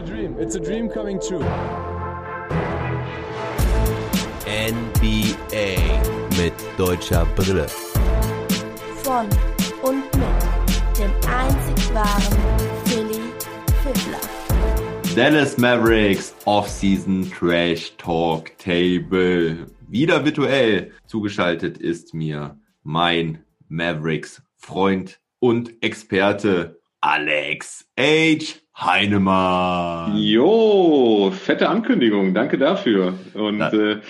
a dream. It's a dream coming true. NBA mit deutscher Brille. Von und mit dem einzig wahren Philly Fiddler. Dallas Mavericks Offseason Trash Talk Table. Wieder virtuell zugeschaltet ist mir mein Mavericks Freund und Experte Alex H. Heinemann. Jo, fette Ankündigung, danke dafür. Und äh,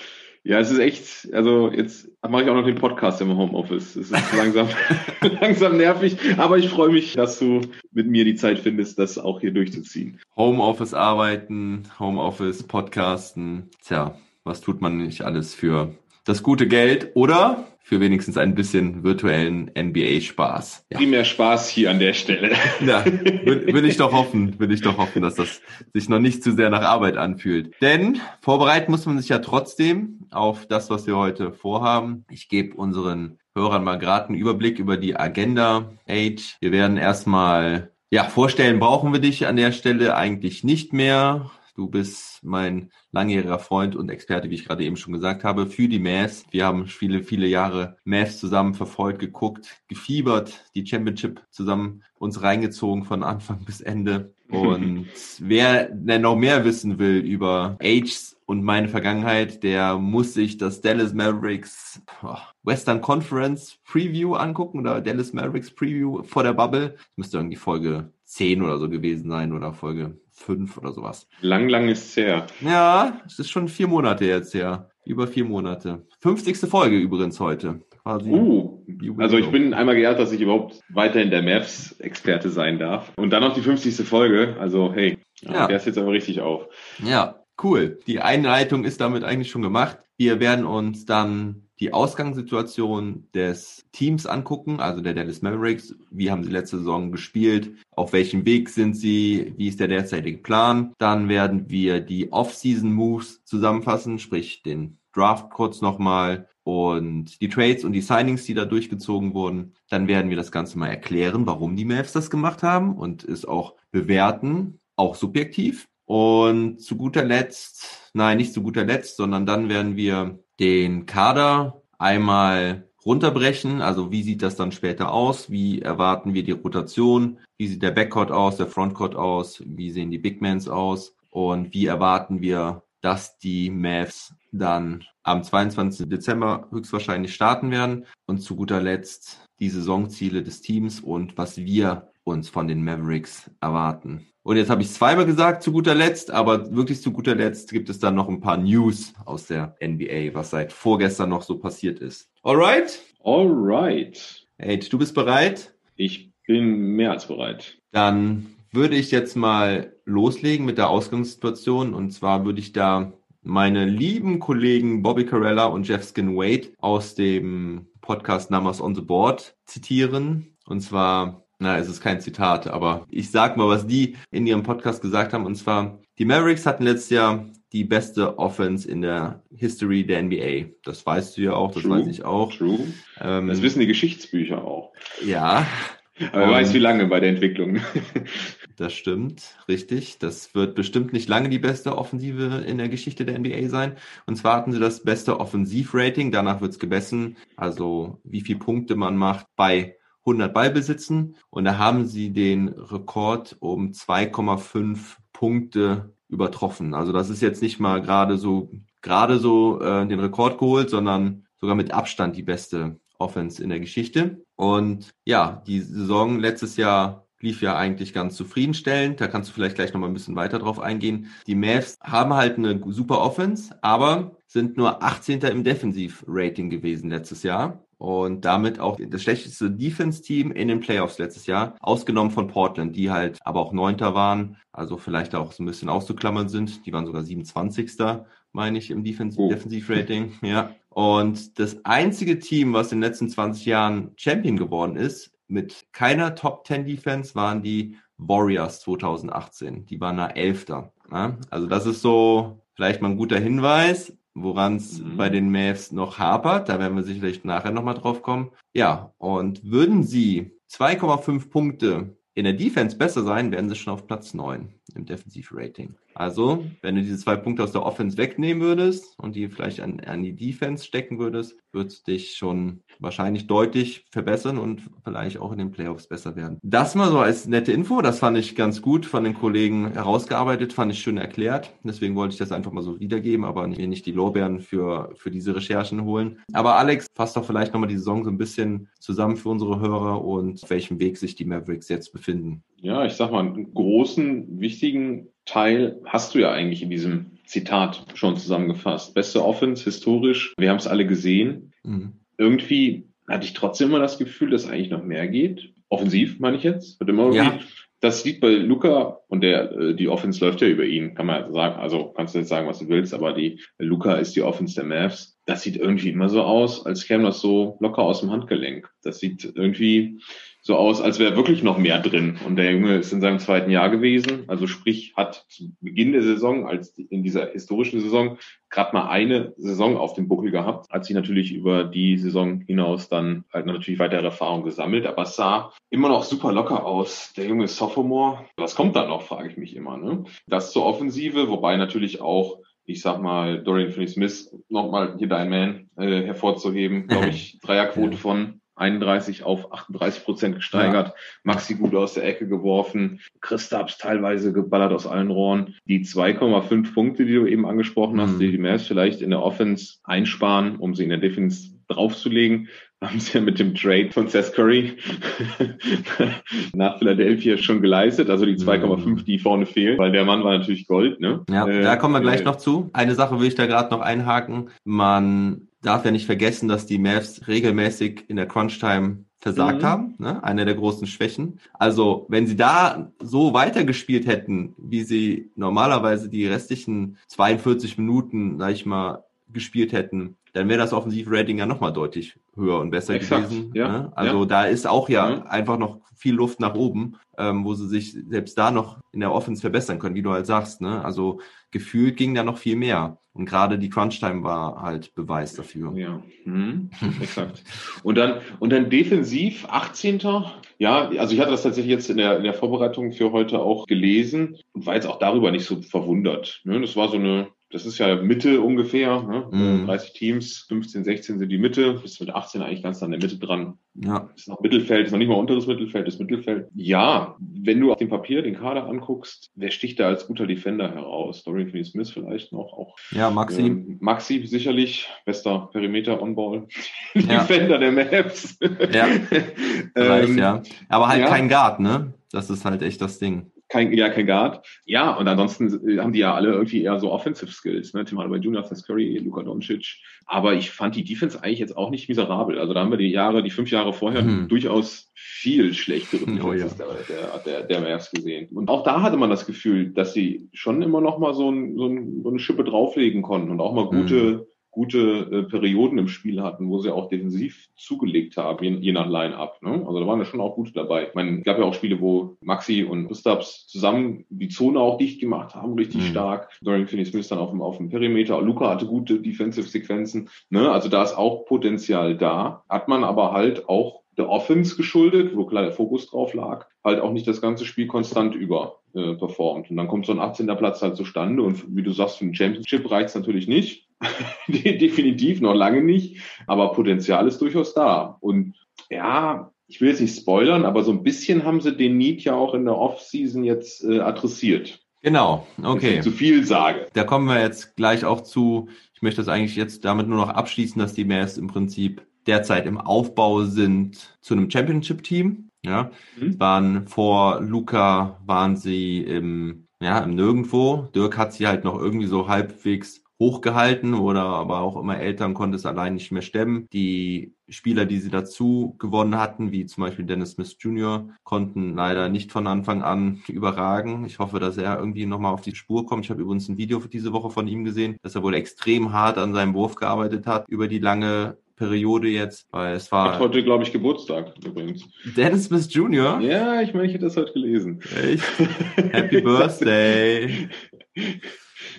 ja, es ist echt, also jetzt mache ich auch noch den Podcast im Homeoffice. Es ist langsam, langsam nervig, aber ich freue mich, dass du mit mir die Zeit findest, das auch hier durchzuziehen. Homeoffice arbeiten, Homeoffice Podcasten. Tja, was tut man nicht alles für das gute Geld oder für wenigstens ein bisschen virtuellen NBA-Spaß? Ja. Primär Spaß hier an der Stelle. Ja, will, will ich doch hoffen, will ich doch hoffen, dass das sich noch nicht zu sehr nach Arbeit anfühlt. Denn vorbereiten muss man sich ja trotzdem auf das, was wir heute vorhaben. Ich gebe unseren Hörern mal gerade einen Überblick über die Agenda Age. Wir werden erstmal, ja, vorstellen, brauchen wir dich an der Stelle eigentlich nicht mehr. Du bist mein langjähriger Freund und Experte, wie ich gerade eben schon gesagt habe, für die Mavs. Wir haben viele, viele Jahre Mavs zusammen verfolgt, geguckt, gefiebert, die Championship zusammen uns reingezogen von Anfang bis Ende. Und wer denn noch mehr wissen will über Ages und meine Vergangenheit, der muss sich das Dallas Mavericks oh, Western Conference Preview angucken oder Dallas Mavericks Preview vor der Bubble. Das müsste irgendwie Folge 10 oder so gewesen sein oder Folge 5 oder sowas. Lang, lang ist es her. Ja, es ist schon vier Monate jetzt her. Über vier Monate. 50. Folge übrigens heute. Quasi. Uh, also ich bin einmal geehrt, dass ich überhaupt weiterhin der Mavs-Experte sein darf. Und dann noch die 50. Folge. Also hey, Ja. der ist jetzt aber richtig auf. Ja, cool. Die Einleitung ist damit eigentlich schon gemacht. Wir werden uns dann die Ausgangssituation des Teams angucken, also der Dallas Mavericks. Wie haben sie letzte Saison gespielt? Auf welchem Weg sind sie? Wie ist der derzeitige Plan? Dann werden wir die Off-Season-Moves zusammenfassen, sprich den Draft kurz nochmal und die Trades und die Signings, die da durchgezogen wurden. Dann werden wir das Ganze mal erklären, warum die Mavs das gemacht haben und es auch bewerten, auch subjektiv. Und zu guter Letzt, nein, nicht zu guter Letzt, sondern dann werden wir den Kader einmal runterbrechen. Also wie sieht das dann später aus? Wie erwarten wir die Rotation? Wie sieht der Backcourt aus, der Frontcourt aus? Wie sehen die Bigmans aus? Und wie erwarten wir, dass die Mavs dann am 22. Dezember höchstwahrscheinlich starten werden? Und zu guter Letzt die Saisonziele des Teams und was wir uns von den Mavericks erwarten. Und jetzt habe ich zweimal gesagt, zu guter Letzt, aber wirklich zu guter Letzt gibt es dann noch ein paar News aus der NBA, was seit vorgestern noch so passiert ist. Alright? Alright. Hey, du bist bereit? Ich bin mehr als bereit. Dann würde ich jetzt mal loslegen mit der Ausgangssituation. Und zwar würde ich da meine lieben Kollegen Bobby Carella und Jeff Skin Wade aus dem Podcast Numbers on the Board zitieren. Und zwar, na, es ist kein Zitat, aber ich sag mal, was die in ihrem Podcast gesagt haben. Und zwar, die Mavericks hatten letztes Jahr die beste Offense in der History der NBA. Das weißt du ja auch, das True. weiß ich auch. True. Ähm, Das wissen die Geschichtsbücher auch. ja, Aber wer Um, weiß, wie lange bei der Entwicklung. Das stimmt, richtig. Das wird bestimmt nicht lange die beste Offensive in der Geschichte der NBA sein. Und zwar hatten sie das beste Offensivrating. Danach wird's gemessen, also wie viel Punkte man macht bei 100 Ballbesitzen. Und da haben sie den Rekord um 2,5 Punkte übertroffen. Also das ist jetzt nicht mal gerade so gerade so äh, den Rekord geholt, sondern sogar mit Abstand die beste Offense in der Geschichte. Und ja, die Saison letztes Jahr lief ja eigentlich ganz zufriedenstellend. Da kannst du vielleicht gleich noch mal ein bisschen weiter drauf eingehen. Die Mavs haben halt eine super Offense, aber sind nur 18. im Defensiv-Rating gewesen letztes Jahr. Und damit auch das schlechteste Defense-Team in den Playoffs letztes Jahr, ausgenommen von Portland, die halt aber auch Neunter waren, also vielleicht auch so ein bisschen auszuklammern sind. Die waren sogar 27. meine ich, im Defensiv- Oh. Defensiv-Rating. Ja. Und das einzige Team, was in den letzten 20 Jahren Champion geworden ist, mit keiner Top 10 Defense, waren die Warriors 2018. Die waren da Elfter. Ja? Also das ist so vielleicht mal ein guter Hinweis, woran es Mhm. bei den Mavs noch hapert. Da werden wir sicherlich nachher nochmal drauf kommen. Ja, und würden sie 2,5 Punkte in der Defense besser sein, wären sie schon auf Platz 9. im Defensivrating. Also, wenn du diese zwei Punkte aus der Offense wegnehmen würdest und die vielleicht an, an die Defense stecken würdest, wird es dich schon wahrscheinlich deutlich verbessern und vielleicht auch in den Playoffs besser werden. Das mal so als nette Info, das fand ich ganz gut von den Kollegen herausgearbeitet, fand ich schön erklärt. Deswegen wollte ich das einfach mal so wiedergeben, aber mir nicht die Lorbeeren für, für diese Recherchen holen. Aber Alex, fass doch vielleicht nochmal die Saison so ein bisschen zusammen für unsere Hörer und auf welchem Weg sich die Mavericks jetzt befinden. Ja, ich sag mal, einen großen, wichtigen Teil hast du ja eigentlich in diesem Zitat schon zusammengefasst. Beste Offense, historisch, wir haben es alle gesehen. Mhm. Irgendwie hatte ich trotzdem immer das Gefühl, dass eigentlich noch mehr geht. Offensiv, meine ich jetzt. Wird immer ja. Das liegt bei Luca und der äh, die Offense läuft ja über ihn, kann man sagen. Also kannst du jetzt sagen, was du willst, aber die Luca ist die Offense der Mavs. Das sieht irgendwie immer so aus, als käme das so locker aus dem Handgelenk. Das sieht irgendwie so aus, als wäre wirklich noch mehr drin. Und der Junge ist in seinem zweiten Jahr gewesen. Also sprich, hat zu Beginn der Saison, als in dieser historischen Saison, gerade mal eine Saison auf dem Buckel gehabt. Hat sich natürlich über die Saison hinaus dann halt natürlich weitere Erfahrung gesammelt. Aber es sah immer noch super locker aus. Der Junge ist Sophomore. Was kommt da noch, frage ich mich immer. Ne? Das zur Offensive, wobei natürlich auch ich sag mal, Dorian Finney-Smith, nochmal hier dein Man äh, hervorzuheben, glaube ich, Dreierquote von 31 auf 38 Prozent gesteigert. Ja. Maxi gut aus der Ecke geworfen. Christaps teilweise geballert aus allen Rohren. Die 2,5 Punkte, die du eben angesprochen hast, mhm. die die Mavs vielleicht in der Offense einsparen, um sie in der Defense draufzulegen, haben sie ja mit dem Trade von Seth Curry nach Philadelphia schon geleistet. Also die 2,5, mhm. die vorne fehlen, weil der Mann war natürlich Gold. Ne? Ja, äh, da kommen wir gleich äh, noch zu. Eine Sache will ich da gerade noch einhaken. Man darf ja nicht vergessen, dass die Mavs regelmäßig in der Crunch-Time versagt mhm. haben, ne? eine der großen Schwächen. Also wenn sie da so weitergespielt hätten, wie sie normalerweise die restlichen 42 Minuten, sag ich mal, gespielt hätten, dann wäre das Offensivrating ja nochmal deutlich höher und besser Exakt, gewesen. Ja, ne? Also ja. da ist auch ja mhm. einfach noch viel Luft nach oben, ähm, wo sie sich selbst da noch in der Offense verbessern können, wie du halt sagst. Ne? Also gefühlt ging da noch viel mehr. Und gerade die Crunch-Time war halt Beweis dafür. Ja, mhm. exakt. Und dann, und dann defensiv 18. Ja, also ich hatte das tatsächlich jetzt in der, in der Vorbereitung für heute auch gelesen und war jetzt auch darüber nicht so verwundert. Ne? Das war so eine das ist ja Mitte ungefähr, ne? Mhm. 30 Teams, 15, 16 sind die Mitte, bis mit 18 eigentlich ganz an der Mitte dran. Ja. Ist noch Mittelfeld, ist noch nicht mal unteres Mittelfeld, ist Mittelfeld. Ja, wenn du auf dem Papier den Kader anguckst, wer sticht da als guter Defender heraus? Dorian Finney-Smith vielleicht noch, auch. Ja, Maxi. Ähm, Maxi sicherlich, bester Perimeter On-Ball. Ja. Defender der Maps. Ja, vielleicht, ähm, ja. Aber halt ja. kein Guard, ne? Das ist halt echt das Ding kein, ja, kein Guard. Ja, und ansonsten äh, haben die ja alle irgendwie eher so Offensive Skills, ne? Tim Hardaway Jr., Seth Curry, Luka Doncic. Aber ich fand die Defense eigentlich jetzt auch nicht miserabel. Also da haben wir die Jahre, die fünf Jahre vorher mhm. durchaus viel schlechtere Defenses oh, ja. der, der, der Mavs gesehen. Und auch da hatte man das Gefühl, dass sie schon immer noch mal so, ein, so, ein, so eine Schippe drauflegen konnten und auch mal gute, mhm gute äh, Perioden im Spiel hatten, wo sie auch defensiv zugelegt haben, je, je nach Line-Up. Ne? Also da waren ja schon auch gute dabei. Ich meine, es gab ja auch Spiele, wo Maxi und Gustavs zusammen die Zone auch dicht gemacht haben, richtig mhm. stark. Dorian Finney-Smith dann auf dem, auf dem Perimeter. Luca hatte gute Defensive-Sequenzen. Ne? Also da ist auch Potenzial da. Hat man aber halt auch der Offense geschuldet, wo klar der Fokus drauf lag, halt auch nicht das ganze Spiel konstant über äh, performt. Und dann kommt so ein 18. Platz halt zustande und wie du sagst, für den Championship reicht es natürlich nicht. Definitiv noch lange nicht, aber Potenzial ist durchaus da. Und ja, ich will jetzt nicht spoilern, aber so ein bisschen haben sie den Need ja auch in der Offseason jetzt äh, adressiert. Genau, okay. Zu viel sage. Da kommen wir jetzt gleich auch zu. Ich möchte das eigentlich jetzt damit nur noch abschließen, dass die Mavs im Prinzip derzeit im Aufbau sind zu einem Championship-Team. Ja, mhm. waren vor Luca waren sie im ja im Nirgendwo. Dirk hat sie halt noch irgendwie so halbwegs hochgehalten oder aber auch immer Eltern konnte es allein nicht mehr stemmen. Die Spieler, die sie dazu gewonnen hatten, wie zum Beispiel Dennis Smith Jr., konnten leider nicht von Anfang an überragen. Ich hoffe, dass er irgendwie nochmal auf die Spur kommt. Ich habe übrigens ein Video für diese Woche von ihm gesehen, dass er wohl extrem hart an seinem Wurf gearbeitet hat über die lange Periode jetzt, weil es war. Hat heute, glaube ich, Geburtstag übrigens. Dennis Smith Jr.? Ja, ich meine, ich hätte das heute gelesen. Echt? Happy Birthday.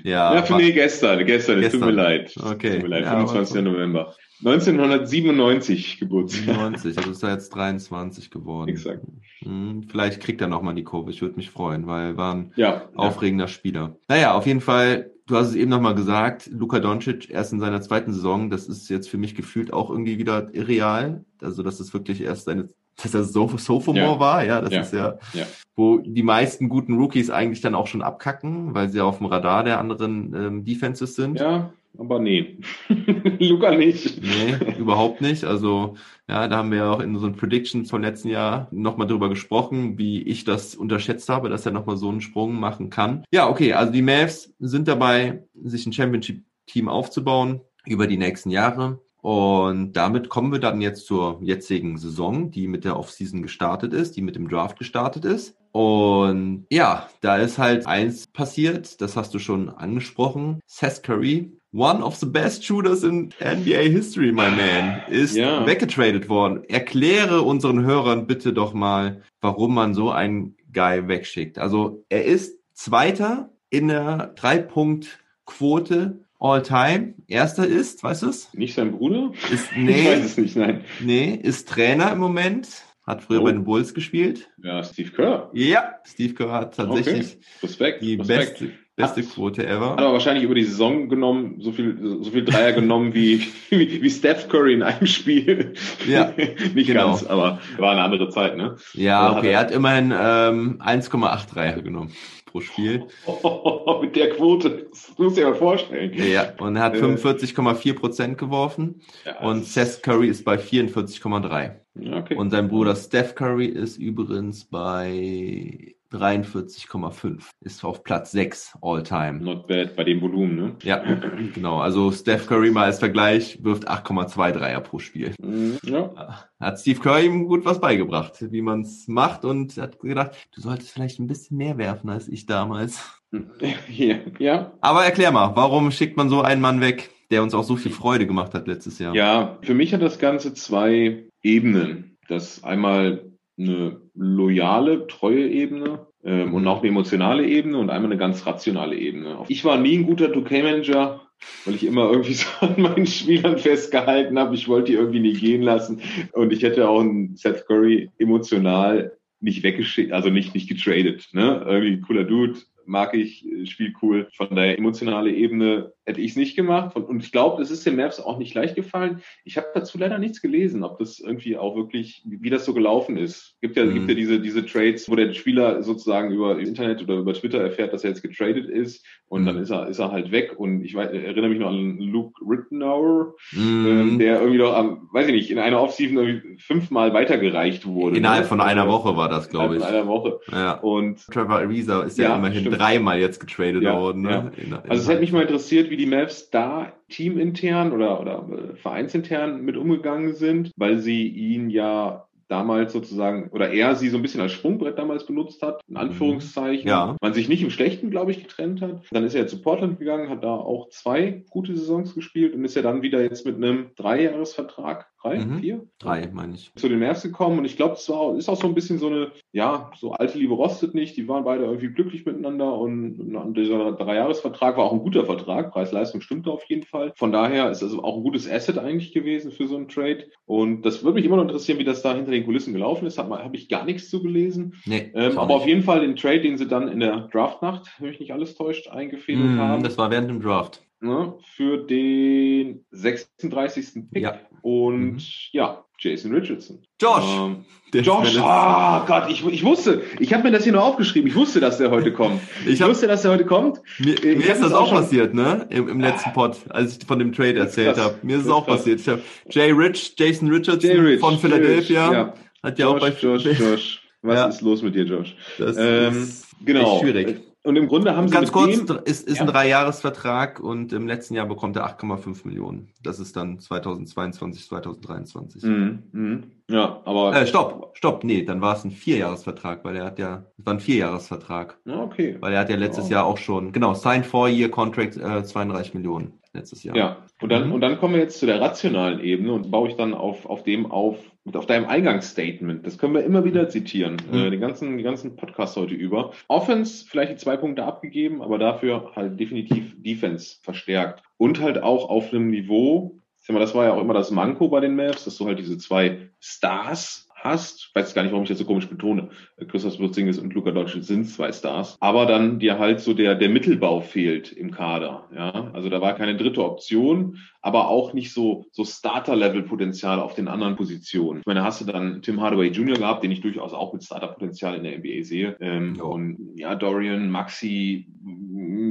Ja, ja für nee, gestern, gestern, es tut mir leid. Okay. Tut mir leid, ja, 25. November. 1997 Geburtstag. 97, also ist er jetzt 23 geworden. Exakt. Hm, vielleicht kriegt er nochmal die Kurve, ich würde mich freuen, weil er war ein ja, aufregender ja. Spieler. Naja, auf jeden Fall, du hast es eben nochmal gesagt, Luka Doncic erst in seiner zweiten Saison, das ist jetzt für mich gefühlt auch irgendwie wieder irreal. Also, das ist wirklich erst seine dass er so Sophomore ja. war, ja, das ja. ist ja, ja, wo die meisten guten Rookies eigentlich dann auch schon abkacken, weil sie auf dem Radar der anderen ähm, Defenses sind. Ja, aber nee. Luca nicht. Nee, überhaupt nicht. Also, ja, da haben wir ja auch in unseren Predictions vom letzten Jahr nochmal drüber gesprochen, wie ich das unterschätzt habe, dass er nochmal so einen Sprung machen kann. Ja, okay, also die Mavs sind dabei, sich ein Championship-Team aufzubauen über die nächsten Jahre. Und damit kommen wir dann jetzt zur jetzigen Saison, die mit der Offseason gestartet ist, die mit dem Draft gestartet ist. Und ja, da ist halt eins passiert, das hast du schon angesprochen. Seth Curry, one of the best shooters in NBA history, my man, ist Ja. weggetradet worden. Erkläre unseren Hörern bitte doch mal, warum man so einen Guy wegschickt. Also er ist Zweiter in der Drei-Punkt-Quote all time. Erster ist, weißt du es? Nicht sein Bruder? Ist, Ich weiß nee, es nicht, nein. nee, ist Trainer im Moment. Hat früher Oh. bei den Bulls gespielt. Ja, Steve Kerr. Ja, Steve Kerr hat tatsächlich Respekt. die Respekt. beste, beste Hat- Quote Hat ever. aber wahrscheinlich über die Saison genommen, so viel, so viel Dreier genommen wie, wie, wie Steph Curry in einem Spiel. Ja, Nicht genau. ganz, aber war eine andere Zeit, ne? Ja, Oder okay, hat er hat immerhin ähm, 1,8 Dreier genommen pro Spiel. Mit der Quote, das musst du dir mal vorstellen. Ja, und er hat Äh. 45,4 Prozent geworfen. Ja, Und Seth Curry ist bei 44,3. ist- ja, okay. Und sein Bruder Steph Curry ist übrigens bei 43,5. Ist auf Platz 6 all time. Not bad bei dem Volumen, ne? Ja, genau. Also Steph Curry mal als Vergleich wirft 8,2 Dreier pro Spiel. Mhm, Ja. Hat Steve Curry ihm gut was beigebracht, wie man es macht und hat gedacht, du solltest vielleicht ein bisschen mehr werfen als ich damals. Ja, ja. Aber erklär mal, warum schickt man so einen Mann weg, der uns auch so viel Freude gemacht hat letztes Jahr? Ja, für mich hat das Ganze zwei Ebenen. Das einmal eine loyale, treue Ebene ähm, und auch eine emotionale Ebene und einmal eine ganz rationale Ebene. Ich war nie ein guter 2K-Manager, weil ich immer irgendwie so an meinen Spielern festgehalten habe. Ich wollte die irgendwie nie gehen lassen. Und ich hätte auch einen Seth Curry emotional nicht weggeschickt, also nicht, nicht getradet. Ne? Irgendwie cooler Dude, mag ich, äh, spielt cool. Von daher emotionale Ebene hätte ich es nicht gemacht. Und, ich glaube, es ist den Mavs auch nicht leicht gefallen. Ich habe dazu leider nichts gelesen, ob das irgendwie auch wirklich, wie, das so gelaufen ist. Gibt ja, Mhm. gibt ja diese, diese Trades, wo der Spieler sozusagen über Internet oder über Twitter erfährt, dass er jetzt getradet ist und Mhm. dann ist er, ist er halt weg. Und ich weiß, erinnere mich noch an Luke Rittenauer, Mhm. ähm, der irgendwie doch am, weiß ich nicht, in einer Offseason irgendwie fünfmal weitergereicht wurde. Innerhalb ne? von einer Also, Woche war das, glaube ich. Innerhalb von einer Woche. Ja. Und Trevor Ariza ist ja, Ja, immerhin stimmt. dreimal jetzt getradet Ja, worden. ja. Ne? In- Also es hätte mich mal interessiert, wie die Mavs da teamintern oder, oder äh, vereinsintern mit umgegangen sind, weil sie ihn ja damals sozusagen, oder er sie so ein bisschen als Sprungbrett damals benutzt hat, in Anführungszeichen. Mhm. Ja. Man sich nicht im Schlechten, glaube ich, getrennt hat. Dann ist er zu Portland gegangen, hat da auch zwei gute Saisons gespielt und ist ja dann wieder jetzt mit einem Dreijahresvertrag, drei, Mhm. vier? Drei, meine ich. zu den Mavs gekommen und ich glaube, es war, ist auch so ein bisschen so eine, ja, so alte Liebe rostet nicht. Die waren beide irgendwie glücklich miteinander und, und dieser Dreijahresvertrag war auch ein guter Vertrag. Preis-Leistung stimmte auf jeden Fall. Von daher ist es auch ein gutes Asset eigentlich gewesen für so einen Trade. Und das würde mich immer noch interessieren, wie das da hinter den Kulissen gelaufen ist. Habe hab ich gar nichts zu gelesen. Nee, Ähm, aber auf nicht. jeden Fall den Trade, den sie dann in der Draftnacht, wenn mich nicht alles täuscht, eingefädelt Mhm, haben. das war während dem Draft. Ne, für den 36. Pick. Ja. Und Mhm. ja, Jason Richardson. Josh! Ähm, Josh, ah Gott, ich, ich wusste, ich habe mir das hier nur aufgeschrieben, ich wusste, dass der heute kommt. Ich Ich hab- wusste, dass der heute kommt. Mir, Ich mir ist das auch schon- passiert, ne? Im, im letzten Pod, als ich von dem Trade erzählt habe. Mir ist es auch krass. passiert. Ich hab Jay Rich, Jason Richardson Rich, von Philadelphia. Rich, ja. Hat ja auch bei Josh, Josh, Josh. Was Ja. ist los mit dir, Josh? Das Ähm, ist genau. schwierig. Und im Grunde haben sie Ganz kurz, dem, ist, ist Ja. ein Dreijahresvertrag und im letzten Jahr bekommt er 8,5 Millionen. Das ist dann 2022, 2023. Mhm, mhm. Ja, aber Äh, stopp, stopp, nee, dann war es ein Vierjahresvertrag, weil er hat ja, es war ein Vierjahresvertrag, Ja, okay. weil er hat ja letztes Ja. Jahr auch schon, genau, Signed Four-Year Contract, äh, 32 Millionen. Letztes Jahr. Ja, und dann, mhm. und dann kommen wir jetzt zu der rationalen Ebene und baue ich dann auf, auf dem auf, auf deinem Eingangsstatement. Das können wir immer wieder zitieren, mhm. äh, den ganzen, die ganzen Podcast heute über. Offense vielleicht die zwei Punkte abgegeben, aber dafür halt definitiv Defense verstärkt. Und halt auch auf einem Niveau, das war ja auch immer das Manko bei den Mavs, dass du halt diese zwei Stars hast, ich weiß gar nicht, warum ich das so komisch betone, Christoph Porzingis und Luka Doncic sind zwei Stars, aber dann dir halt so der, der Mittelbau fehlt im Kader, ja, also da war keine dritte Option, aber auch nicht so, so Starter-Level-Potenzial auf den anderen Positionen. Ich meine, hast du dann Tim Hardaway Jr. gehabt, den ich durchaus auch mit Starter-Potenzial in der NBA sehe, ähm, ja. und ja, Dorian, Maxi,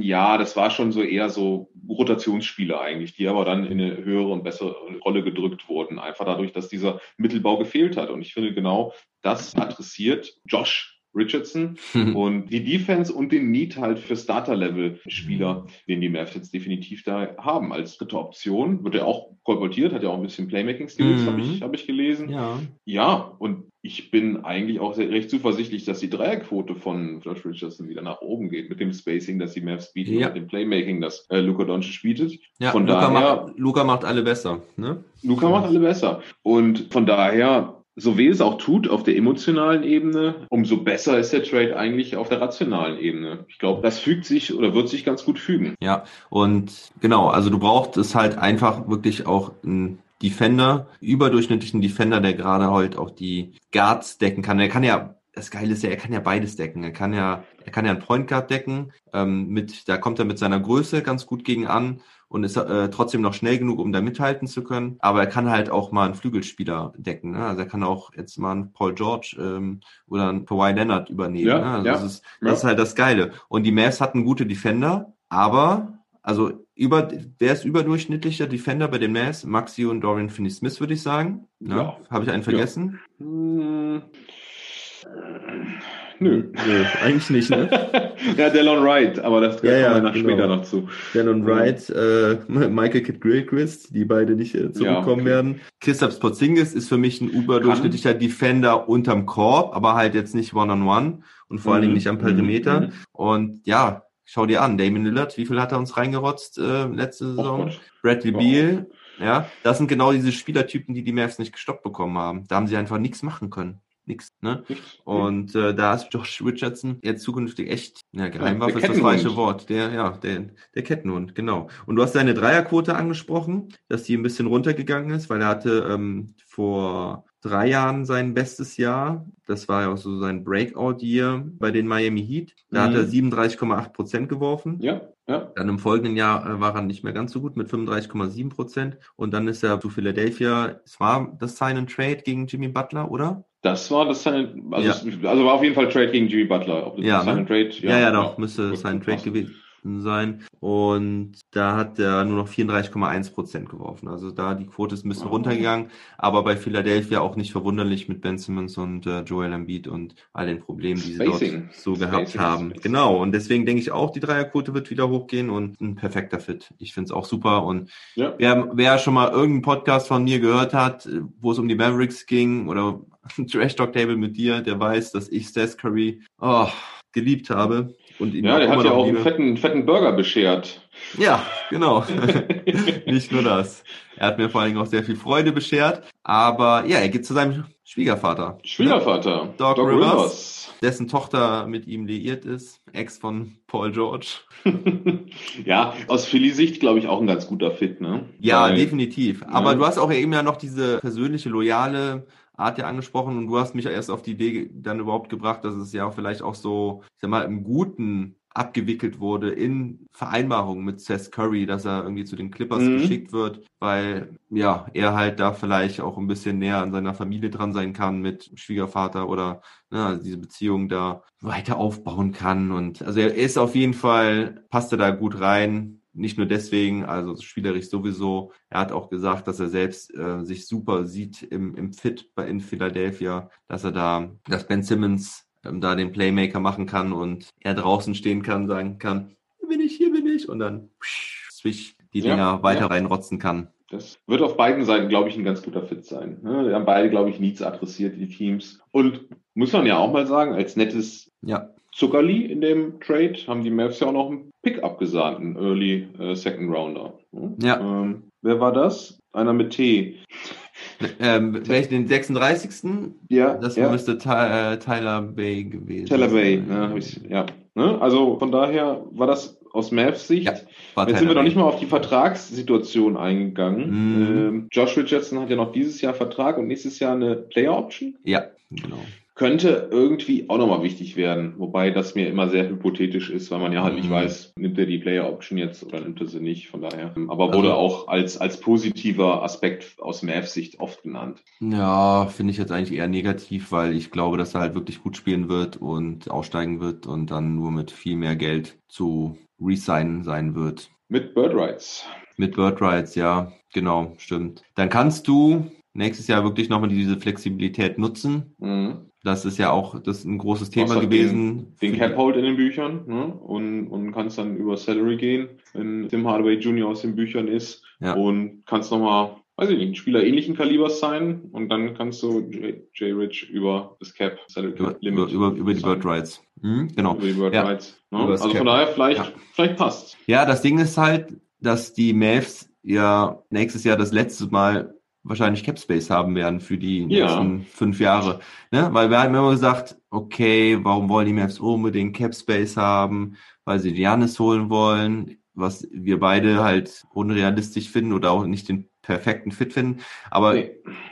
ja, das war schon so eher so Rotationsspieler eigentlich, die aber dann in eine höhere und bessere Rolle gedrückt wurden, einfach dadurch, dass dieser Mittelbau gefehlt hat. Und ich finde genau, das adressiert Josh Richardson und die Defense und den Need halt für Starter-Level-Spieler, den die Mavs jetzt definitiv da haben. Als dritte Option wird er auch kolportiert, hat ja auch ein bisschen Playmaking-Skills, mhm. habe ich, hab ich gelesen. Ja. ja, und ich bin eigentlich auch sehr, recht zuversichtlich, dass die Dreierquote von Josh Richardson wieder nach oben geht, mit dem Spacing, das die Mavs bieten, ja. mit dem Playmaking, das äh, Luka Doncic bietet. Ja, von Luka, daher, macht, Luka macht alle besser. Ne? Luka macht alle besser. Und von daher so weh es auch tut auf der emotionalen Ebene, umso besser ist der Trade eigentlich auf der rationalen Ebene. Ich glaube, das fügt sich oder wird sich ganz gut fügen. Ja, und genau, also du brauchst es halt einfach wirklich auch ein Defender, überdurchschnittlichen Defender, der gerade halt auch die Guards decken kann. Er kann ja das Geile ist ja, er kann ja beides decken. Er kann ja, er kann ja einen Point Guard decken. Ähm, mit, da kommt er mit seiner Größe ganz gut gegen an und ist äh, trotzdem noch schnell genug, um da mithalten zu können. Aber er kann halt auch mal einen Flügelspieler decken. Ne? Also er kann auch jetzt mal einen Paul George ähm, oder einen Kawhi Leonard übernehmen. Ja, ne? also ja, das, ist, das ja. ist halt das Geile. Und die Mavs hatten gute Defender, aber also über, wer ist überdurchschnittlicher Defender bei den Mavs? Maxi und Dorian Finney-Smith, würde ich sagen. Ne? Ja. Habe ich einen vergessen? Ja. Hm. Nö. Nö, eigentlich nicht, ne? ja, Delon Wright, aber das ja, kommen wir nach genau. später noch zu. Delon Wright, äh, Michael Kidd Gilchrist, die beide nicht äh, zurückkommen ja, okay. werden. Christoph Porzingis ist für mich ein überdurchschnittlicher Defender unterm Korb, aber halt jetzt nicht One-on-One -on -one und vor mhm. allen Dingen mhm. nicht am Perimeter. Mhm. Und ja, schau dir an, Damon Lillard, wie viel hat er uns reingerotzt äh, letzte Saison? Oh Bradley oh. Beal, ja, das sind genau diese Spielertypen, die die Mavs nicht gestoppt bekommen haben. Da haben sie einfach nichts machen können nichts. Ne? Und äh, da ist Josh Richardson jetzt zukünftig echt, ja, Geheimwaffe ist das falsche Wort. Der, ja, der, der Kettenhund, genau. Und du hast deine Dreierquote angesprochen, dass die ein bisschen runtergegangen ist, weil er hatte ähm, vor drei Jahren sein bestes Jahr. Das war ja auch so sein Breakout-Year bei den Miami Heat. Da mhm. hat er 37,8 mhm. Prozent geworfen. Ja, ja. Dann im folgenden Jahr äh, war er nicht mehr ganz so gut mit 35,7 Prozent. Und dann ist er zu Philadelphia. Es war das Sign and Trade gegen Jimmy Butler, oder? Das war das Sign, also, ja. also war auf jeden Fall Trade gegen Jimmy Butler. Ob das ja, Sign ne? Trade, ja, ja, ja, doch, müsste Sign Trade gewesen sein. Und da hat er nur noch 34,1 Prozent geworfen. Also da die Quote ist ein bisschen runtergegangen, aber bei Philadelphia auch nicht verwunderlich mit Ben Simmons und äh, Joel Embiid und all den Problemen, die sie Spacing. dort so gehabt Spacing. haben. Spacing. Genau. Und deswegen denke ich auch, die Dreierquote wird wieder hochgehen und ein perfekter Fit. Ich finde es auch super. Und ja. wer, wer schon mal irgendeinen Podcast von mir gehört hat, wo es um die Mavericks ging oder ein Trash Talk Table mit dir, der weiß, dass ich Seth Curry oh, geliebt habe. Und ja, der hat ja auch einen fetten, fetten Burger beschert. Ja, genau. Nicht nur das. Er hat mir vor allen Dingen auch sehr viel Freude beschert. Aber ja, er geht zu seinem Schwiegervater. Schwiegervater. Ne? Doc, Doc Rivers, Rivers, dessen Tochter mit ihm liiert ist. Ex von Paul George. ja, aus Philly-Sicht glaube ich auch ein ganz guter Fit, ne? Ja, Weil, definitiv. Aber ja. du hast auch eben ja noch diese persönliche, loyale Art ja angesprochen und du hast mich erst auf die Idee dann überhaupt gebracht, dass es ja vielleicht auch so, ich sag mal, im Guten abgewickelt wurde in Vereinbarungen mit Seth Curry, dass er irgendwie zu den Clippers mhm. geschickt wird, weil ja, er halt da vielleicht auch ein bisschen näher an seiner Familie dran sein kann mit Schwiegervater oder ne, also diese Beziehung da weiter aufbauen kann und also er ist auf jeden Fall, passt er da gut rein, nicht nur deswegen, also spielerisch sowieso. Er hat auch gesagt, dass er selbst äh, sich super sieht im, im Fit bei in Philadelphia, dass er da, dass Ben Simmons ähm, da den Playmaker machen kann und er draußen stehen kann, sagen kann, hier bin ich, hier bin ich und dann switch die Dinger ja, weiter ja. reinrotzen kann. Das wird auf beiden Seiten, glaube ich, ein ganz guter Fit sein. Ne? Wir haben beide, glaube ich, Needs adressiert, die Teams. Und muss man ja auch mal sagen, als nettes ja Zuckerli in dem Trade haben die Mavs ja auch noch einen Pick abgesahnt, einen Early äh, Second Rounder. Ja. Ähm, wer war das? Einer mit T. Ähm, vielleicht den 36. Ja, Das ja. müsste Ty äh, Tyler Bay gewesen Tyler Bay. sein. Ja, hab ich, ja. Ne? Also von daher war das aus Mavs Sicht. Ja, Jetzt sind wir noch nicht mal auf die Vertragssituation eingegangen. Mhm. Ähm, Josh Richardson hat ja noch dieses Jahr Vertrag und nächstes Jahr eine Player Option. Ja, genau. Könnte irgendwie auch nochmal wichtig werden, wobei das mir immer sehr hypothetisch ist, weil man ja halt nicht Mhm. weiß, nimmt er die Player Option jetzt oder nimmt er sie nicht, von daher. Aber wurde Also- auch als, als positiver Aspekt aus Mavs Sicht oft genannt. Ja, finde ich jetzt eigentlich eher negativ, weil ich glaube, dass er halt wirklich gut spielen wird und aussteigen wird und dann nur mit viel mehr Geld zu resignen sein wird. Mit Bird Rights. Mit Bird Rights, ja, genau, stimmt. Dann kannst du nächstes Jahr wirklich nochmal diese Flexibilität nutzen. Mhm. Das ist ja auch das ist ein großes Thema gewesen. Den Für- Cap Hold in den Büchern ne? und, und kannst dann über Salary gehen, wenn Tim Hardaway Jr. aus den Büchern ist. Ja. Und kannst nochmal, weiß ich nicht, ein Spieler ähnlichen Kalibers sein und dann kannst du J, J Rich über das Cap Salary über, Cap über, über, über die Bird Rights. Mhm, genau. Über die Bird Ja. Rights. Ne? Also von Cap. daher vielleicht, Ja. vielleicht passt. Ja, das Ding ist halt, dass die Mavs ja nächstes Jahr das letzte Mal wahrscheinlich Cap Space haben werden für die Ja. nächsten fünf Jahre. Ne? Weil wir haben immer gesagt, okay, warum wollen die Mavs unbedingt Cap Space haben? Weil sie Giannis holen wollen, was wir beide halt unrealistisch finden oder auch nicht den perfekten Fit finden. Aber Nee.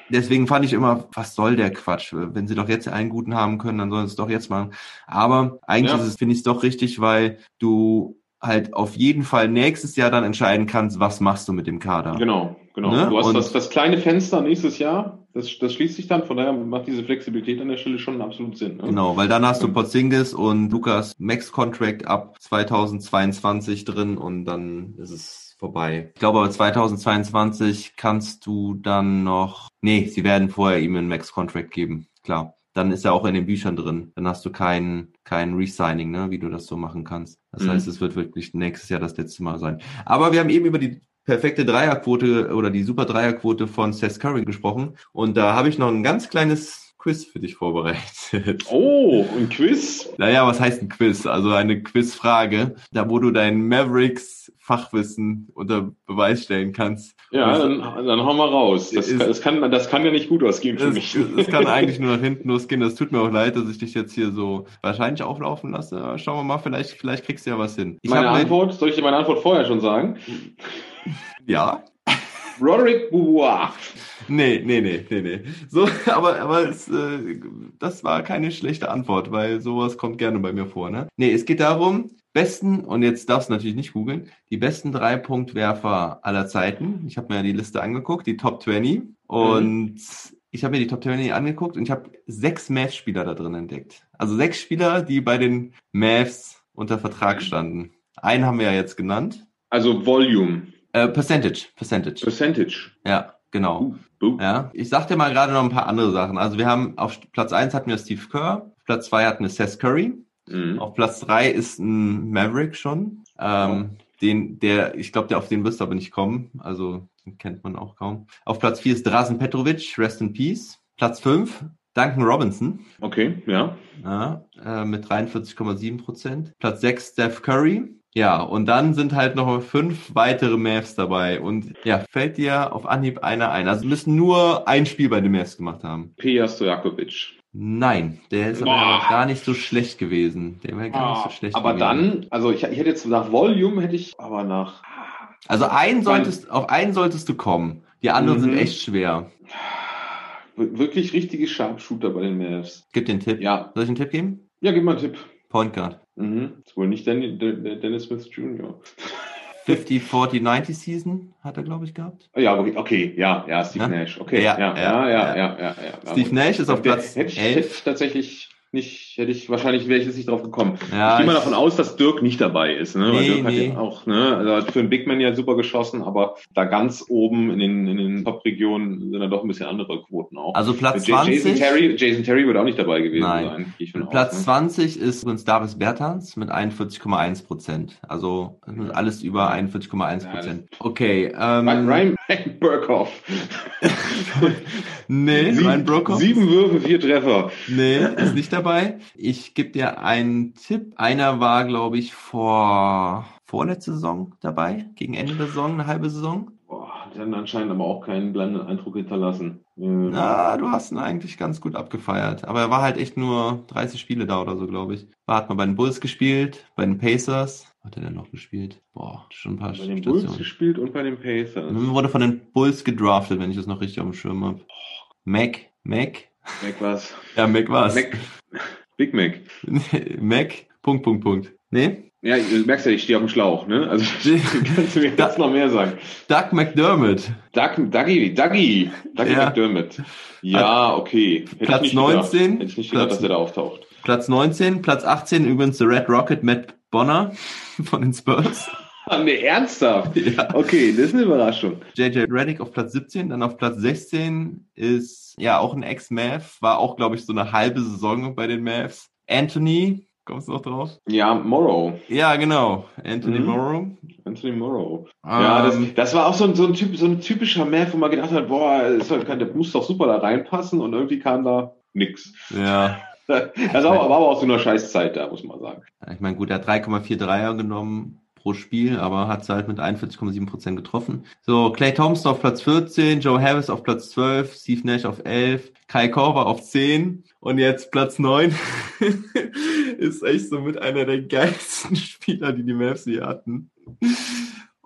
deswegen fand ich immer, was soll der Quatsch? Wenn sie doch jetzt einen guten haben können, dann sollen sie es doch jetzt machen. Aber eigentlich Ja. ist es, finde ich es doch richtig, weil du halt auf jeden Fall nächstes Jahr dann entscheiden kannst, was machst du mit dem Kader. Genau, genau. Ne? Du hast Und- das, das kleine Fenster nächstes Jahr, das, das schließt sich dann, von daher macht diese Flexibilität an der Stelle schon absolut Sinn. Ne? Genau, weil dann hast du. Porzingis und Lukas Max Contract ab 2022 drin und dann ist es vorbei. Ich glaube aber 2022 kannst du dann noch, nee, sie werden vorher ihm einen Max Contract geben, klar. Dann ist er auch in den Büchern drin. Dann hast du kein, kein Resigning, ne, wie du das so machen kannst. Das Mhm. heißt, es wird wirklich nächstes Jahr das letzte Mal sein. Aber wir haben eben über die perfekte Dreierquote oder die super Dreierquote von Seth Curry gesprochen. Und da habe ich noch ein ganz kleines Quiz für dich vorbereitet. Oh, ein Quiz. Naja, was heißt ein Quiz? Also eine Quizfrage, da wo du dein Mavericks Fachwissen unter Beweis stellen kannst. Ja, dann, dann hau mal raus. Das, Ist- kann- das, kann, das kann ja nicht gut ausgehen für es, mich. es kann eigentlich nur nach hinten losgehen. Das tut mir auch leid, dass ich dich jetzt hier so wahrscheinlich auflaufen lasse. Schauen wir mal, vielleicht, vielleicht kriegst du ja was hin. Ich meine mir- Antwort, soll ich dir meine Antwort vorher schon sagen? Ja. Roderick Beauvoir. Nee, nee, nee, nee, nee. So, aber, aber es, äh, das war keine schlechte Antwort, weil sowas kommt gerne bei mir vor, ne? Nee, es geht darum, besten, und jetzt darfst du natürlich nicht googeln, die besten drei Punktwerfer aller Zeiten. Ich habe mir ja die Liste angeguckt, die Top 20. Und ich habe mir die Top 20 angeguckt und ich habe sechs Mavs-Spieler da drin entdeckt. Also sechs Spieler, die bei den Mavs unter Vertrag standen. Einen haben wir ja jetzt genannt. Also Volume, Äh, Percentage, Percentage. Percentage. Ja, genau. Buh. Ja, ich sag dir mal gerade noch ein paar andere Sachen. Also wir haben auf Platz eins hatten wir Steve Kerr, auf Platz zwei hatten wir Seth Curry, Mhm. auf Platz drei ist ein Maverick schon. Ähm, den, der, ich glaube, der auf den wirst du aber nicht kommen. Also den kennt man auch kaum. Auf Platz vier ist Drazen Petrovic, Rest in Peace. Platz fünf Duncan Robinson Okay, ja. ja, äh, mit 43,7 Prozent. Platz sechs Steph Curry. Ja, und dann sind halt noch fünf weitere Mavs dabei. Und ja, fällt dir auf Anhieb einer ein. Also müssen nur ein Spiel bei den Mavs gemacht haben. Peja Stojakovic. Nein, der ist aber Boah. gar nicht so schlecht gewesen. Der wäre gar nicht so schlecht aber gewesen. dann, also ich, ich hätte jetzt nach Volume hätte ich, aber nach Also einen solltest, auf einen solltest du kommen. Die anderen Mhm. sind echt schwer. wir- wirklich richtige Sharpshooter bei den Mavs. Gib den Tipp. Ja, Soll ich einen Tipp geben? ja, gib mal einen Tipp. Point Guard. Mhm. Ist wohl nicht Dennis, Dennis Smith Jr. 50, 40, 90 Season hat er, glaube ich, gehabt. Ja, okay, okay, ja, ja, Steve Ja? Nash. Okay, Ja, ja, ja, ja, ja, ja, ja. ja, Steve Nash ist auf Platz hätte ich, hätte 11. ich tatsächlich nicht, hätte ich, wahrscheinlich wäre ich jetzt nicht drauf gekommen. Ja, ich gehe mal davon aus, dass Dirk nicht dabei ist, ne? Weil Nee, Dirk hat nee. ja auch, ne, also hat für einen Big Man ja super geschossen, aber da ganz oben in den, in den Top-Regionen sind da doch ein bisschen andere Quoten auch. Also Platz Ja- Jason 20. Terry, Jason Terry wird auch nicht dabei gewesen Nein. sein, ich Platz aus. Ne? 20 ist übrigens Davis Bertans mit 41,1 Prozent. Also alles über 41,1 Prozent. Okay. Ähm, Ryan, Ryan Burkhoff. nee, sieben, Ryan Burkhoff. Sieben Würfe, vier Treffer. Nee, ist nicht dabei. Ich gebe dir einen Tipp. Einer war, glaube ich, vor vorletzte Saison dabei, gegen Ende der Saison, eine halbe Saison. Boah, der hat anscheinend aber auch keinen blendenden Eindruck hinterlassen. Ähm. Na, du hast ihn eigentlich ganz gut abgefeiert. Aber er war halt echt nur 30 Spiele da oder so, glaube ich. War, hat mal bei den Bulls gespielt, bei den Pacers. Hat er denn noch gespielt? Boah, schon ein paar Bei den Bulls gespielt und bei den Pacers. Und wurde von den Bulls gedraftet, wenn ich das noch richtig auf dem Schirm habe. Mac, Mac. Mac was? Ja, Mac was. Mac. Big Mac. Mac, Punkt, Punkt, Punkt. Nee? Ja, du merkst ja, ich stehe auf dem Schlauch, ne? Also kannst du mir jetzt noch mehr sagen. Doug McDermott. Doug, Dougie, Dougie, Dougie Ja. McDermott. Ja, okay. Hätte Platz ich nicht gedacht. 19, Hätte ich nicht gedacht, Platz- dass er da auftaucht. Platz 19, Platz 18 übrigens The Red Rocket, Matt Bonner von den Spurs. Ah, ne, ernsthaft? Ja. Okay, das ist eine Überraschung. JJ Reddick auf Platz 17, dann auf Platz 16 ist ja auch ein Ex-Mav, war auch, glaube ich, so eine halbe Saison bei den Mavs. Anthony, kommst du noch drauf? Ja, Morrow. Ja, genau, Anthony Mhm. Morrow. Anthony Morrow. ja, das, Ähm, das war auch so ein, so ein, typ, so ein typischer Math, wo man gedacht hat, boah, ist halt, der muss doch super da reinpassen und irgendwie kam da nix. ja. Das war, aber- auch so eine Scheißzeit da, muss man sagen. Ich meine, gut, er hat 3,4 Dreier genommen pro Spiel, aber hat sie halt mit 41,7 Prozent getroffen. So, Clay Thompson auf Platz 14, Joe Harris auf Platz 12, Steve Nash auf 11, Kai Korver auf 10 und jetzt Platz 9 ist echt so mit einer der geilsten Spieler, die die Mavs hier hatten.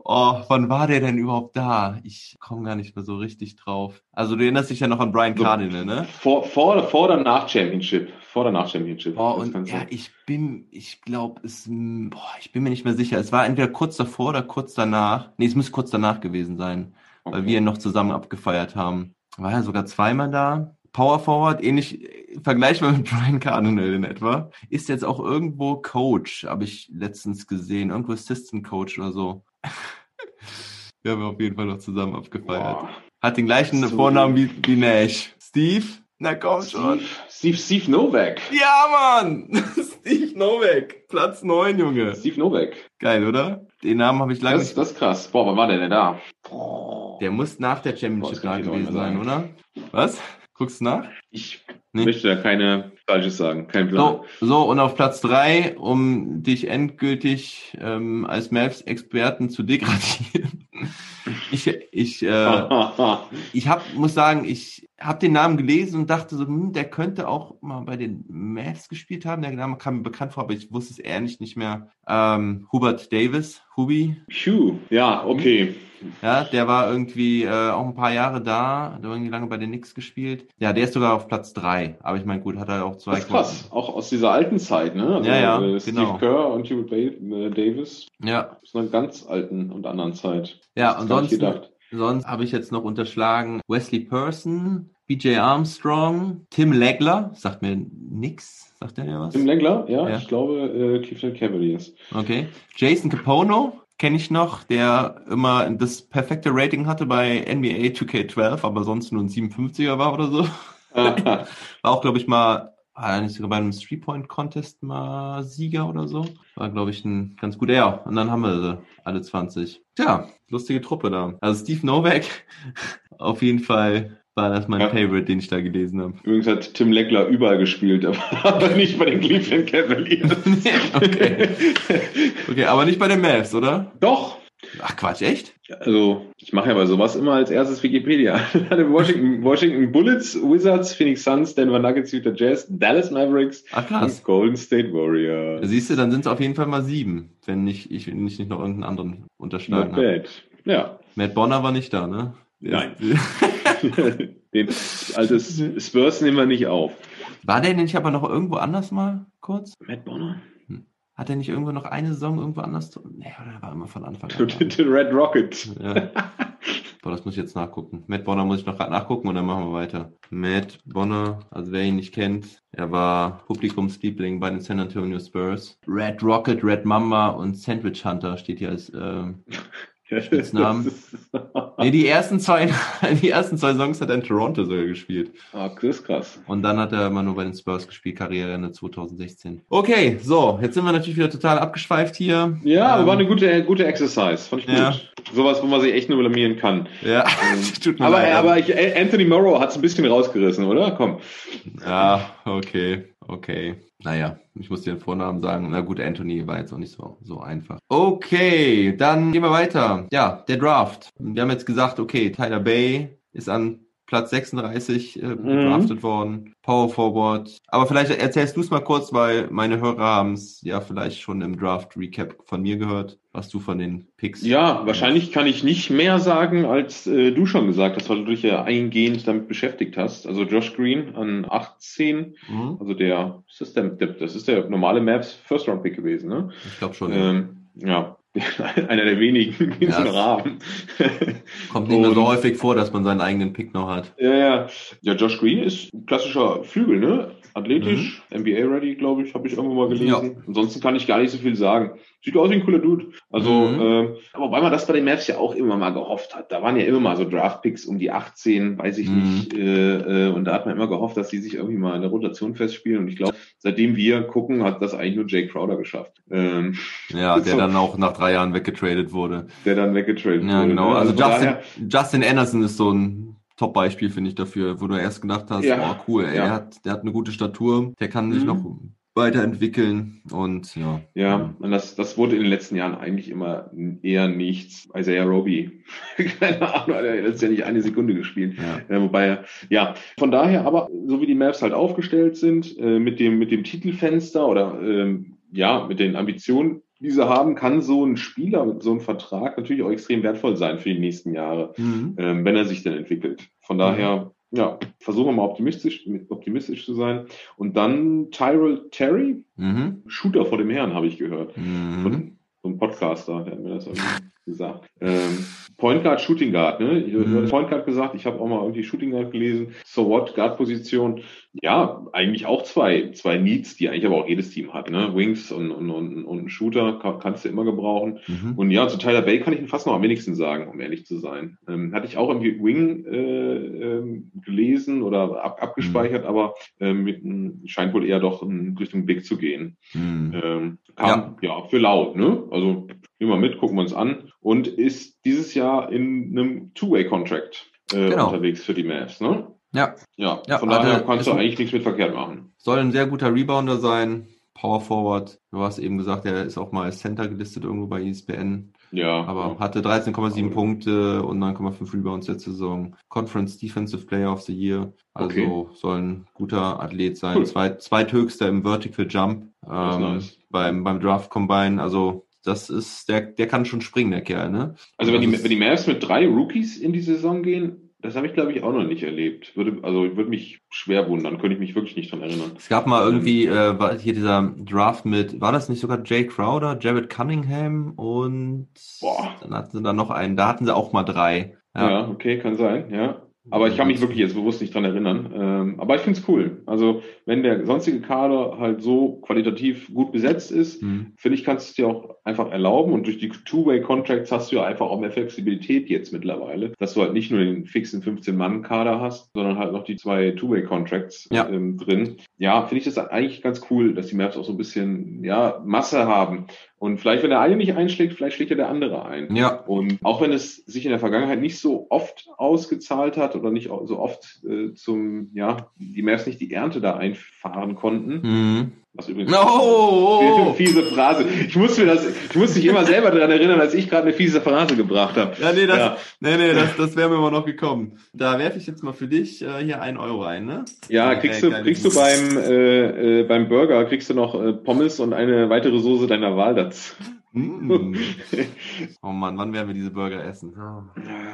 Oh, wann war der denn überhaupt da? Ich komme gar nicht mehr so richtig drauf. Also du erinnerst dich ja noch an Brian Cardinal, ne? Vor, vor, vor oder nach Championship? Vor oder nach Championship? Das und ja, ich bin, ich glaube, es, boah, ich bin mir nicht mehr sicher. Es war entweder kurz davor oder kurz danach. Nee, es muss kurz danach gewesen sein, weil Okay. wir ihn noch zusammen abgefeiert haben. War ja sogar zweimal da. Power Forward, ähnlich, äh, vergleichbar mit Brian Cardinal in etwa. Ist jetzt auch irgendwo Coach, habe ich letztens gesehen. Irgendwo Assistant Coach oder so. wir haben auf jeden Fall noch zusammen abgefeiert. Boah. Hat den gleichen So. Vornamen wie, wie Nash. Steve? Na komm schon. Steve, Steve, Novak. Ja, Mann! Steve Novak, Platz 9, Junge. Steve Novak. Geil, oder? Den Namen habe ich lange Das, nicht. das ist krass. Boah, wann war der denn da? Der muss nach der Championship Boah, da gewesen sein, oder? Was? Guckst du nach? Ich Nee. möchte da keine Falsches sagen. Kein Plan. So, so, und auf Platz 3, um dich endgültig ähm, als Mavs-Experten zu degradieren. Ich, ich, äh, ich hab, muss sagen, ich habe den Namen gelesen und dachte so, hm, der könnte auch mal bei den Mavs gespielt haben. Der Name kam mir bekannt vor, aber ich wusste es ehrlich nicht mehr. Ähm, Hubert Davis, Hubi, Phew. Ja, okay. Ja, der war irgendwie äh, auch ein paar Jahre da, hat irgendwie lange bei den Knicks gespielt. Ja, der ist sogar auf Platz 3. Aber ich meine, gut, hat er auch zwei Das ist krass. Auch aus dieser alten Zeit, ne? Also, Ja, ja, äh, Steve genau. Kerr und Hubert äh, Davis Ja, aus einer ganz alten und anderen Zeit. ja, ansonsten, gedacht. sonst habe ich jetzt noch unterschlagen Wesley Person, BJ Armstrong, Tim Legler, sagt mir nix, sagt der dir was? Tim Legler, ja, Ja. ich glaube äh, Cleveland Cavaliers. Okay. Jason Capono kenne ich noch, der immer das perfekte Rating hatte bei NBA 2K12, aber sonst nur ein 57er war oder so. War auch, glaube ich, mal, war nicht sogar bei einem Three-Point-Contest mal Sieger oder so. War, glaube ich, ein ganz guter. Ja, und dann haben wir sie, alle 20. Tja, lustige Truppe da. Also Steve Novak, auf jeden Fall war das mein Ja. Favorite, den ich da gelesen habe. Übrigens hat Tim Legler überall gespielt, aber, nicht bei den Cleveland Cavaliers. okay. okay, aber nicht bei den Mavs, oder? Doch. Ach Quatsch, echt? Also, ich mache ja bei sowas immer als erstes Wikipedia. Washington, Washington Bullets, Wizards, Phoenix Suns, Denver Nuggets, Utah Jazz, Dallas Mavericks Ach und Golden State Warriors. Siehst du, dann sind es auf jeden Fall mal sieben, wenn nicht, ich ich nicht noch irgendeinen anderen unterschlagen habe. Ja. Matt Bonner war nicht da, ne? Nein. Den altes Spurs nehmen wir nicht auf. War der nicht aber noch irgendwo anders mal kurz? Matt Bonner? Hat er nicht irgendwo noch eine Saison irgendwo anders? Nee, oder war immer von Anfang an. The Red Rocket. ja. Boah, das muss ich jetzt nachgucken. Matt Bonner muss ich noch grad nachgucken und dann machen wir weiter. Matt Bonner, also wer ihn nicht kennt, er war Publikumsliebling bei den San Antonio Spurs. Red Rocket, Red Mamba und Sandwich Hunter steht hier als ähm, Spitznamen. nee, die ersten zwei, die ersten zwei Songs hat er in Toronto sogar gespielt. Ah, ist krass. Und dann hat er immer nur bei den Spurs gespielt, Karriereende 2016. Okay, so, jetzt sind wir natürlich wieder total abgeschweift hier. Ja, ähm, aber war eine gute, gute Exercise. Fand ich gut. Ja. Sowas, wo man sich echt nur blamieren kann. Ja, ähm, tut mir aber, leid. Aber ich, Anthony Morrow hat es ein bisschen rausgerissen, oder? Komm. Ja, okay. Okay. Naja, ich muss dir den Vornamen sagen. Na gut, Anthony war jetzt auch nicht so, so einfach. Okay, dann gehen wir weiter. Ja, der Draft. Wir haben jetzt gesagt, okay, Tyler Bay ist an Platz 36 äh, mhm. gedraftet worden. Power Forward. Aber vielleicht erzählst du es mal kurz, weil meine Hörer haben es ja vielleicht schon im Draft Recap von mir gehört, was du von den Picks. Ja, wahrscheinlich kann ich nicht mehr sagen, als äh, du schon gesagt hast, weil du dich ja eingehend damit beschäftigt hast. Also Josh Green an 18, mhm. also der, ist das, der, das ist der normale Maps First Round Pick gewesen, ne? Ich glaube schon. Ähm, ja, einer der wenigen in ja, diesem Rahmen. Kommt nicht mehr so häufig vor, dass man seinen eigenen Pick noch hat. Ja, ja. Ja, Josh Green ist ein klassischer Flügel, ne? Athletisch, mhm. NBA-ready, glaube ich, habe ich irgendwo mal gelesen. Ja. Ansonsten kann ich gar nicht so viel sagen. Sieht aus wie ein cooler Dude. Also, mhm. äh, wobei man das bei den Mavs ja auch immer mal gehofft hat. Da waren ja immer mal so Draft-Picks um die 18, weiß ich mhm. nicht. Äh, äh, und da hat man immer gehofft, dass die sich irgendwie mal in der Rotation festspielen. Und ich glaube, seitdem wir gucken, hat das eigentlich nur Jay Crowder geschafft. Ähm, ja, der so, dann auch nach drei Jahren weggetradet wurde. Der dann weggetradet ja, wurde. Genau. Ne? Also, also Justin, daher, Justin Anderson ist so ein Top-Beispiel, finde ich, dafür, wo du erst gedacht hast, ja, oh cool, ey, ja. er hat, der hat eine gute Statur, der kann sich mhm. noch weiterentwickeln und ja. Ja, und das, das wurde in den letzten Jahren eigentlich immer eher nichts. Isaiah Roby, keine Ahnung, er hat ja nicht eine Sekunde gespielt. Ja. Äh, wobei, ja, von daher aber, so wie die Maps halt aufgestellt sind, äh, mit dem, mit dem Titelfenster oder ähm, ja, mit den Ambitionen, die sie haben, kann so ein Spieler mit so einem Vertrag natürlich auch extrem wertvoll sein für die nächsten Jahre, mhm. ähm, wenn er sich denn entwickelt. Von daher, ja, versuchen wir mal optimistisch, optimistisch zu sein. Und dann Tyrell Terry, mhm. Shooter vor dem Herrn, habe ich gehört. Mhm. Von, so ein Podcaster, der hat mir das irgendwie gesagt. Ähm, Point Guard, Shooting Guard, ne? Ich mhm. Point Guard gesagt, ich habe auch mal irgendwie Shooting Guard gelesen. So what, Guard Position. Ja, eigentlich auch zwei, zwei Needs, die eigentlich aber auch jedes Team hat, ne? Wings und, und, und, und Shooter kann, kannst du immer gebrauchen. Mhm. Und ja, zu Tyler Bay kann ich ihn fast noch am wenigsten sagen, um ehrlich zu sein. Ähm, hatte ich auch irgendwie Wing äh, ähm, gelesen oder ab, abgespeichert, mhm. aber ähm, mit, scheint wohl eher doch in Richtung Big zu gehen. Mhm. Ähm, kam, ja. ja, für laut, ne? Also nehmen wir mit, gucken wir uns an und ist dieses Jahr in einem Two-Way-Contract äh, genau. unterwegs für die Mavs, ne? Ja. Ja, ja von daher kannst du eigentlich nichts mit verkehrt machen. Soll ein sehr guter Rebounder sein, Power Forward. Du hast eben gesagt, er ist auch mal als Center gelistet irgendwo bei ESPN. Ja. Aber hatte 13,7 Punkte und 9,5 Rebounds letzte Saison. Conference Defensive Player of the Year. Also okay. soll ein guter Athlet sein. Cool. Zweit, zweithöchster im Vertical Jump ähm, nice. beim, beim Draft Combine. Also das ist, der, der kann schon springen, der Kerl, ne? Also wenn die, wenn die Mavs mit drei Rookies in die Saison gehen, das habe ich, glaube ich, auch noch nicht erlebt. Würde, also würde mich schwer wundern, könnte ich mich wirklich nicht dran erinnern. Es gab mal irgendwie äh, war hier dieser Draft mit, war das nicht sogar Jay Crowder, Jared Cunningham und Boah. dann hatten sie da noch einen, da hatten sie auch mal drei. Ja, ja okay, kann sein, ja. Aber ich kann mich wirklich jetzt bewusst nicht dran erinnern. Ähm, aber ich finde es cool. Also wenn der sonstige Kader halt so qualitativ gut besetzt ist, mhm. finde ich, kannst du es dir auch einfach erlauben. Und durch die Two-Way-Contracts hast du ja einfach auch mehr Flexibilität jetzt mittlerweile, dass du halt nicht nur den fixen 15-Mann-Kader hast, sondern halt noch die zwei Two-Way-Contracts ja. ähm, drin. Ja, finde ich das eigentlich ganz cool, dass die Maps auch so ein bisschen ja Masse haben. Und vielleicht, wenn der eine nicht einschlägt, vielleicht schlägt ja der andere ein. Ja. Und auch wenn es sich in der Vergangenheit nicht so oft ausgezahlt hat oder nicht so oft äh, zum, ja, die Mavs nicht die Ernte da einfahren konnten, mhm. Was übrigens oh, oh, oh. fiese Phrase. Ich muss mir das, ich muss mich immer selber daran erinnern, als ich gerade eine fiese Phrase gebracht habe. Ja, nee, das, ja. nee, nee, das, das wäre mir immer noch gekommen. Da werfe ich jetzt mal für dich äh, hier ein Euro ein, ne? Ja, kriegst du, kriegst du beim, äh, äh, beim Burger kriegst du noch äh, Pommes und eine weitere Soße deiner Wahl dazu. Mm. oh Mann, wann werden wir diese Burger essen? Ja,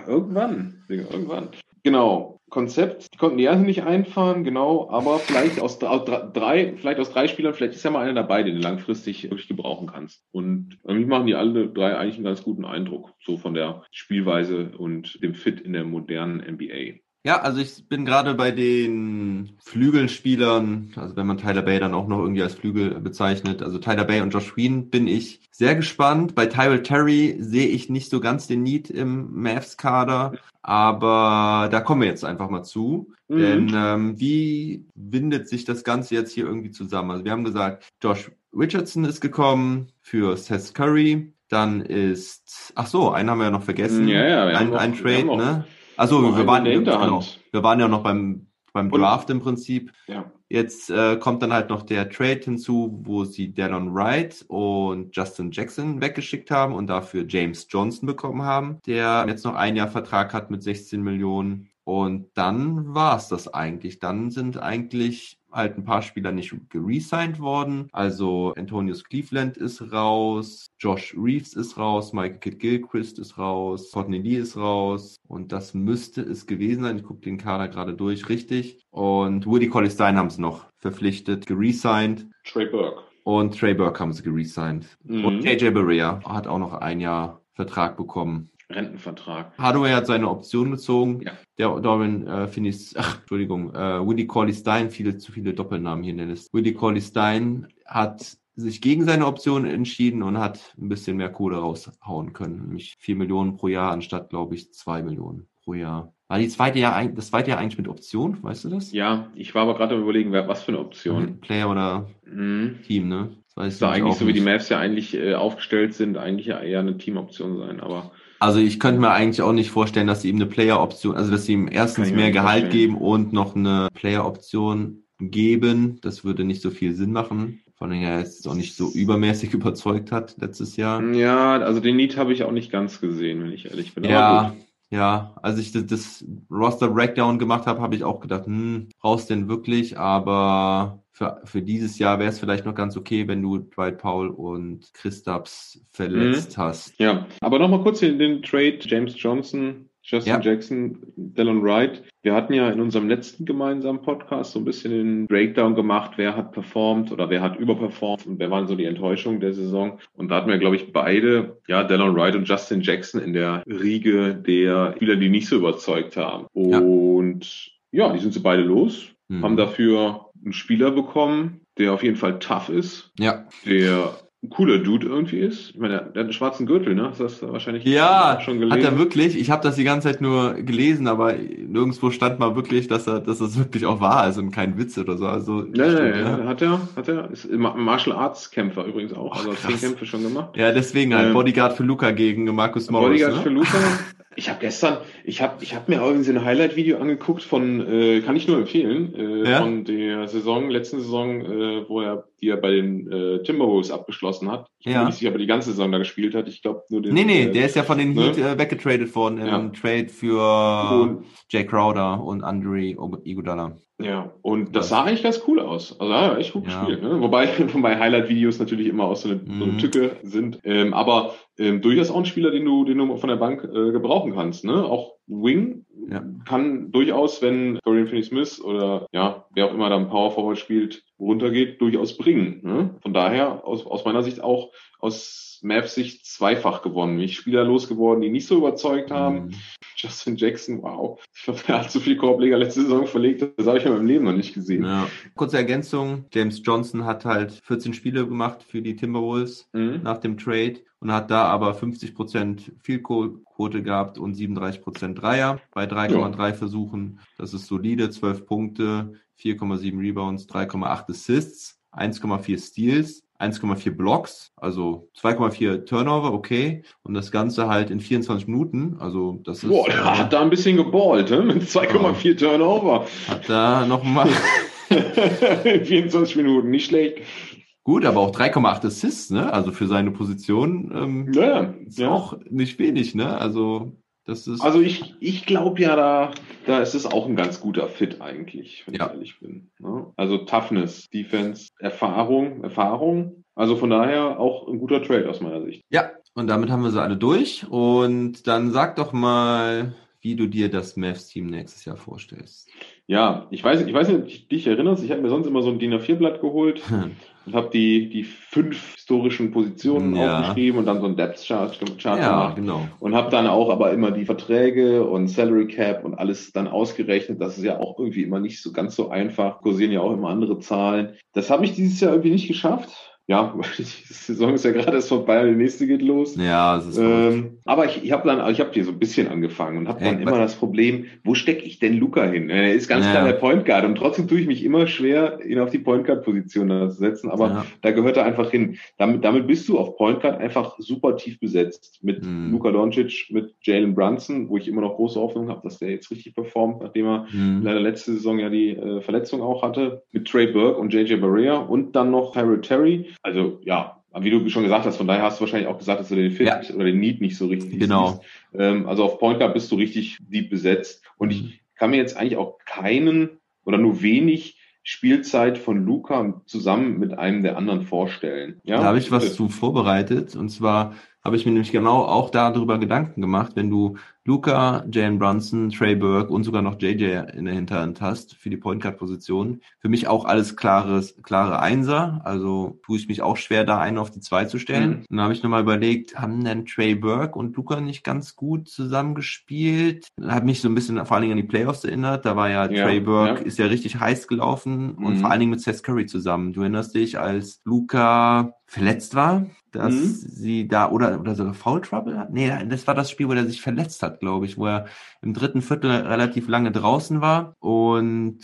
irgendwann, irgendwann. Genau. Konzept, die konnten die ersten nicht einfahren, genau, aber vielleicht aus, aus drei, vielleicht aus drei Spielern, vielleicht ist ja mal einer dabei, den du langfristig wirklich gebrauchen kannst. Und irgendwie machen die alle drei eigentlich einen ganz guten Eindruck, so von der Spielweise und dem Fit in der modernen NBA. Ja, also ich bin gerade bei den Flügelspielern, also wenn man Tyler Bay dann auch noch irgendwie als Flügel bezeichnet, also Tyler Bay und Josh Green bin ich sehr gespannt. Bei Tyrell Terry sehe ich nicht so ganz den Need im Mavs-Kader, aber da kommen wir jetzt einfach mal zu. Mhm. Denn ähm, wie windet sich das Ganze jetzt hier irgendwie zusammen? Also wir haben gesagt, Josh Richardson ist gekommen für Seth Curry. Dann ist, ach so, einen haben wir ja noch vergessen. Ja, ja, wir ein, noch, ein Trade, ne? Also wir waren, genau, wir waren ja noch beim, beim Draft im Prinzip. Ja. Jetzt äh, kommt dann halt noch der Trade hinzu, wo sie Dallon Wright und Justin Jackson weggeschickt haben und dafür James Johnson bekommen haben, der jetzt noch ein Jahr Vertrag hat mit 16 Millionen. Und dann war es das eigentlich. Dann sind eigentlich halt ein paar Spieler nicht geresigned worden. Also Antonius Cleveland ist raus, Josh Reeves ist raus, Michael Kidd Gilchrist ist raus, Courtney Lee ist raus und das müsste es gewesen sein. Ich gucke den Kader gerade durch, richtig. Und Woody Colley Stein haben sie noch verpflichtet, geresigned. Trey Burke. Und Trey Burke haben sie geresigned. Mhm. Und KJ Berea hat auch noch ein Jahr Vertrag bekommen. Rentenvertrag. Hardaway hat seine Option gezogen. Ja. Der Dorian äh, Finis, ach, Entschuldigung, äh, Willie Corley Stein, viele zu viele Doppelnamen hier in der Liste. Willie Corley Stein hat sich gegen seine Option entschieden und hat ein bisschen mehr Kohle raushauen können. Nämlich vier Millionen pro Jahr anstatt, glaube ich, zwei Millionen pro Jahr. War die zweite Jahr, das zweite Jahr eigentlich mit Option, weißt du das? Ja, ich war aber gerade am überlegen, was für eine Option. Player oder mhm. Team, ne? Das weiß da eigentlich so, wie die Mavs ja eigentlich äh, aufgestellt sind, eigentlich ja eher eine Teamoption sein, aber also ich könnte mir eigentlich auch nicht vorstellen, dass sie ihm eine Player-Option, also dass sie ihm erstens mehr Gehalt vorstellen. geben und noch eine Player-Option geben. Das würde nicht so viel Sinn machen. Von allem er jetzt auch nicht so übermäßig überzeugt hat letztes Jahr. Ja, also den Need habe ich auch nicht ganz gesehen, wenn ich ehrlich bin. Ja, ja, als ich das, das Roster Breakdown gemacht habe, habe ich auch gedacht, hm, brauchst du denn wirklich? Aber für, für dieses Jahr wäre es vielleicht noch ganz okay, wenn du Dwight Powell und Christaps verletzt mhm. hast. Ja, aber nochmal kurz in den Trade James Johnson, Justin ja. Jackson, Dallon Wright. Wir hatten ja in unserem letzten gemeinsamen Podcast so ein bisschen den Breakdown gemacht, wer hat performt oder wer hat überperformt und wer waren so die Enttäuschungen der Saison. Und da hatten wir, glaube ich, beide, ja, Dallon Wright und Justin Jackson in der Riege der Spieler, die nicht so überzeugt haben. Und ja, ja die sind so beide los, mhm. haben dafür einen Spieler bekommen, der auf jeden Fall tough ist. Ja. Der ein cooler Dude irgendwie ist. Ich meine, der, hat einen schwarzen Gürtel, ne? Hast du das wahrscheinlich ja, schon gelesen? Hat er wirklich? Ich habe das die ganze Zeit nur gelesen, aber nirgendwo stand mal wirklich, dass er, dass das wirklich auch war, also kein Witz oder so. Also ja, stimmt, ja, hat er, hat er. Ist Martial Arts Kämpfer übrigens auch, also zehn Kämpfe schon gemacht. Ja, deswegen halt ähm, Bodyguard für Luca gegen Markus Morris. Bodyguard ne? für Luca. Ich habe gestern, ich habe ich hab mir irgendwie ein Highlight-Video angeguckt von, äh, kann ich nur empfehlen, äh, ja? von der Saison, letzten Saison, äh, wo er, die er bei den äh, Timberwolves abgeschlossen hat. Ich ja. bin nicht sicher, ob er die ganze Saison da gespielt hat. Ich glaube nur den. Nee, nee, äh, der ist ja von den ne? Heat äh, weggetradet worden im ja. Trade für und, Jay Crowder und Andre Iguodala. Ja, und das sah eigentlich ganz cool aus. Also ja, echt gut ja. gespielt. Ne? Wobei, wobei Highlight-Videos natürlich immer auch so eine, mhm. so eine. Tücke sind. Ähm, aber ähm, durchaus auch ein Spieler, den du, den du von der Bank äh, gebrauchen kannst. Ne? Auch Wing ja. kann durchaus, wenn Dorian Finney-Smith oder ja, wer auch immer da im Power Forward spielt, runtergeht, durchaus bringen. Ne? Von daher, aus, aus meiner Sicht auch aus Mavs Sicht zweifach gewonnen. Mich Spieler losgeworden, die nicht so überzeugt haben. Mhm. Justin Jackson, wow. Ich glaube, er hat so viel Korbleger letzte Saison verlegt, das habe ich in meinem Leben noch nicht gesehen. Ja. Kurze Ergänzung, James Johnson hat halt 14 Spiele gemacht für die Timberwolves mhm. nach dem Trade und hat da aber 50% Vielquote gehabt und 37% Dreier bei 3,3 ja. Versuchen. Das ist solide, 12 Punkte, 4,7 Rebounds, 3,8 Assists, 1,4 Steals. 1,4 Blocks, also 2,4 Turnover, okay. Und das Ganze halt in 24 Minuten. Also das ist. Boah, der äh, hat da ein bisschen geballt, ne? Mit 2,4 Turnover. Hat da nochmal. in 24 Minuten, nicht schlecht. Gut, aber auch 3,8 Assists, ne? Also für seine Position ähm, ja, ist ja. auch nicht wenig, ne? Also. Also ich, ich glaube ja, da, da ist es auch ein ganz guter Fit eigentlich, wenn ja. ich ehrlich bin. Ne? Also Toughness, Defense, Erfahrung, Erfahrung. Also von daher auch ein guter Trade aus meiner Sicht. Ja, und damit haben wir sie alle durch. Und dann sag doch mal, wie du dir das Mavs-Team nächstes Jahr vorstellst. Ja, ich weiß, ich weiß nicht, ob du dich erinnerst, ich habe mir sonst immer so ein DIN A4-Blatt geholt und habe die, die fünf historischen Positionen ja. aufgeschrieben und dann so ein Depth Chart, Chart ja, gemacht. Genau. Und habe dann auch aber immer die Verträge und Salary Cap und alles dann ausgerechnet. Das ist ja auch irgendwie immer nicht so ganz so einfach. Kursieren ja auch immer andere Zahlen. Das habe ich dieses Jahr irgendwie nicht geschafft ja, die Saison ist ja gerade erst vorbei, die nächste geht los. Ja, das ist ähm, Aber ich, ich habe dann, ich habe hier so ein bisschen angefangen und habe dann hey, immer das Problem, wo stecke ich denn Luca hin? Er ist ganz ja. klar der Point Guard und trotzdem tue ich mich immer schwer, ihn auf die Point Guard Position zu setzen, aber ja. da gehört er einfach hin. Damit, damit bist du auf Point Guard einfach super tief besetzt mit mhm. Luca Doncic, mit Jalen Brunson, wo ich immer noch große Hoffnung habe, dass der jetzt richtig performt, nachdem er mhm. leider letzte Saison ja die äh, Verletzung auch hatte, mit Trey Burke und JJ Barrea und dann noch Harold Terry also ja, wie du schon gesagt hast, von daher hast du wahrscheinlich auch gesagt, dass du den Fit ja. oder den Need nicht so richtig genau. Ähm, also auf Point Guard bist du richtig deep besetzt. Und ich kann mir jetzt eigentlich auch keinen oder nur wenig Spielzeit von Luca zusammen mit einem der anderen vorstellen. Ja? Da habe ich was zu vorbereitet. Und zwar habe ich mir nämlich genau auch darüber Gedanken gemacht, wenn du Luca, Jane Brunson, Trey Burke und sogar noch JJ in der Hinterhand hast für die Point Guard Position. Für mich auch alles klares, klare Einser. Also tue ich mich auch schwer, da einen auf die zwei zu stellen. Mhm. Dann habe ich nochmal überlegt, haben denn Trey Burke und Luca nicht ganz gut zusammengespielt? Hat mich so ein bisschen vor allen Dingen an die Playoffs erinnert. Da war ja, ja Trey Burke, ja. ist ja richtig heiß gelaufen mhm. und vor allen Dingen mit Seth Curry zusammen. Du erinnerst dich, als Luca verletzt war, dass mhm. sie da oder oder sogar Foul Trouble hat. Nee, das war das Spiel, wo er sich verletzt hat, glaube ich, wo er im dritten Viertel relativ lange draußen war und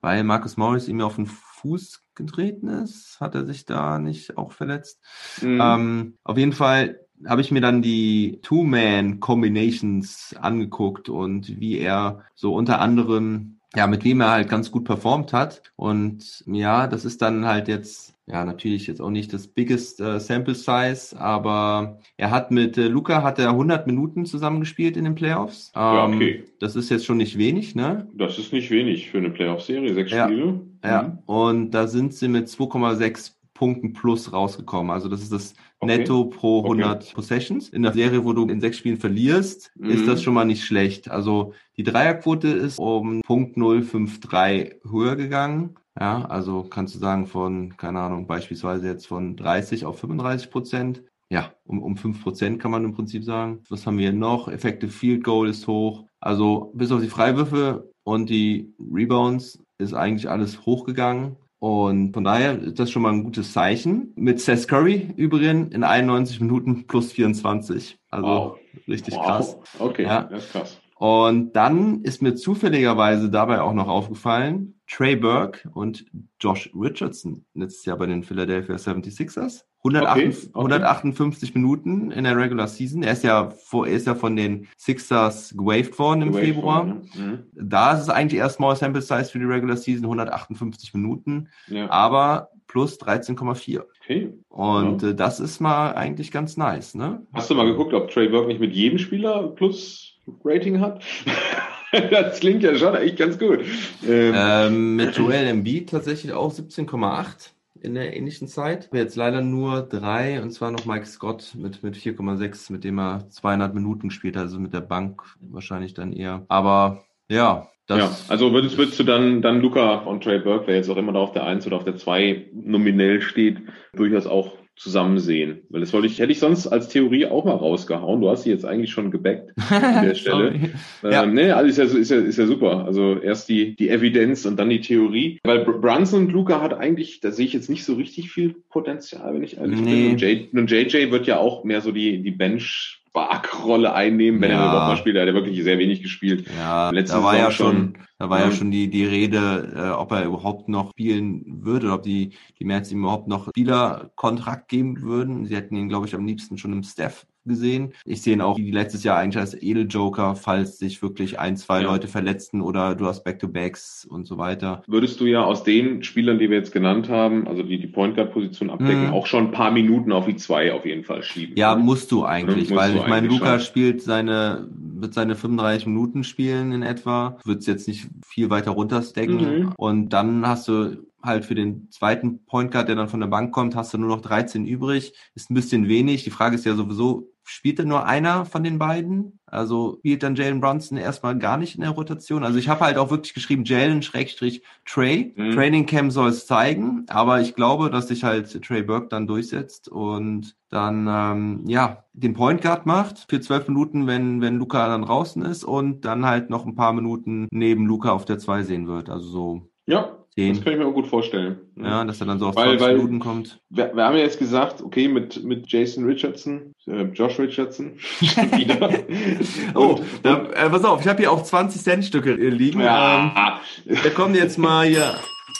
weil Marcus Morris ihm auf den Fuß getreten ist, hat er sich da nicht auch verletzt. Mhm. Ähm, auf jeden Fall habe ich mir dann die Two-Man-Combinations angeguckt und wie er so unter anderem ja, mit wem er halt ganz gut performt hat. Und ja, das ist dann halt jetzt ja, natürlich jetzt auch nicht das biggest äh, Sample Size, aber er hat mit äh, Luca hat er 100 Minuten zusammengespielt in den Playoffs. Ähm, ja, okay. Das ist jetzt schon nicht wenig, ne? Das ist nicht wenig für eine Playoff-Serie, sechs ja. Spiele. Mhm. Ja, und da sind sie mit 2,6 Punkten plus rausgekommen. Also das ist das okay. Netto pro 100 okay. Possessions. In der Serie, wo du in sechs Spielen verlierst, mhm. ist das schon mal nicht schlecht. Also die Dreierquote ist um Punkt 053 höher gegangen. Ja, also kannst du sagen von, keine Ahnung, beispielsweise jetzt von 30 auf 35 Prozent. Ja, um, um 5 Prozent kann man im Prinzip sagen. Was haben wir noch? Effective Field Goal ist hoch. Also bis auf die Freiwürfe und die Rebounds ist eigentlich alles hochgegangen. Und von daher ist das schon mal ein gutes Zeichen. Mit Seth Curry übrigens in 91 Minuten plus 24. Also wow. richtig wow. krass. Okay, ja. das ist krass. Und dann ist mir zufälligerweise dabei auch noch aufgefallen, Trey Burke und Josh Richardson letztes Jahr bei den Philadelphia 76ers. 158, okay, okay. 158 Minuten in der Regular Season. Er ist ja vor, er ist ja von den Sixers gewaved worden im gewaved Februar. Worden, ja. mhm. Da ist es eigentlich erst Small Sample Size für die Regular Season, 158 Minuten, ja. aber plus 13,4. Okay. Und ja. äh, das ist mal eigentlich ganz nice, ne? Hast du mal geguckt, ob Trey Burke nicht mit jedem Spieler plus Rating hat. das klingt ja schon echt ganz gut. Ähm, ähm, mit Joel Embiid tatsächlich auch 17,8 in der ähnlichen Zeit. Jetzt leider nur drei, und zwar noch Mike Scott mit, mit 4,6, mit dem er 200 Minuten gespielt hat, also mit der Bank wahrscheinlich dann eher. Aber ja, das ja, also würdest, würdest du dann, dann Luca und Trey Burke, wer jetzt auch immer da auf der 1 oder auf der 2 nominell steht, durchaus auch zusammen sehen. Weil das wollte ich, hätte ich sonst als Theorie auch mal rausgehauen. Du hast sie jetzt eigentlich schon gebackt an der Stelle. ähm, ja. Nee, alles ist ja, ist, ja, ist ja super. Also erst die, die Evidenz und dann die Theorie. Weil Brunson und Luca hat eigentlich, da sehe ich jetzt nicht so richtig viel Potenzial, wenn ich ehrlich nee. bin. Und, J, und JJ wird ja auch mehr so die, die Bench Spark-Rolle einnehmen, wenn ja. er überhaupt mal spielt. Er hat ja wirklich sehr wenig gespielt. Ja, Letzte da war Saison ja schon, da war ja, ja schon die, die Rede, äh, ob er überhaupt noch spielen würde oder ob die, die März ihm überhaupt noch Spielerkontrakt geben würden. Sie hätten ihn, glaube ich, am liebsten schon im Staff gesehen. Ich sehe ihn auch wie letztes Jahr eigentlich als Edeljoker, falls sich wirklich ein, zwei ja. Leute verletzten oder du hast Back-to-Backs und so weiter. Würdest du ja aus den Spielern, die wir jetzt genannt haben, also die die Point Guard Position abdecken, mhm. auch schon ein paar Minuten auf die zwei auf jeden Fall schieben. Ja, oder? musst du eigentlich, musst weil du ich meine, Luca spielt seine, wird seine 35 Minuten spielen in etwa, wird es jetzt nicht viel weiter runterstecken mhm. und dann hast du halt für den zweiten Point Guard, der dann von der Bank kommt, hast du nur noch 13 übrig. Ist ein bisschen wenig. Die Frage ist ja sowieso, spielt denn nur einer von den beiden? Also spielt dann Jalen Brunson erstmal gar nicht in der Rotation. Also ich habe halt auch wirklich geschrieben, Jalen Schrägstrich Trey. Mhm. Training Camp soll es zeigen, aber ich glaube, dass sich halt Trey Burke dann durchsetzt und dann ähm, ja den Point Guard macht für zwölf Minuten, wenn wenn Luca dann draußen ist und dann halt noch ein paar Minuten neben Luca auf der zwei sehen wird. Also so ja, den. Das kann ich mir auch gut vorstellen. Ja, dass er dann so auf weil, 20 weil Minuten kommt. Wir, wir, haben ja jetzt gesagt, okay, mit, mit Jason Richardson, äh, Josh Richardson, wieder. oh, da, äh, pass auf, ich habe hier auch 20 Cent Stücke liegen. Ja. Ähm, da kommen jetzt mal hier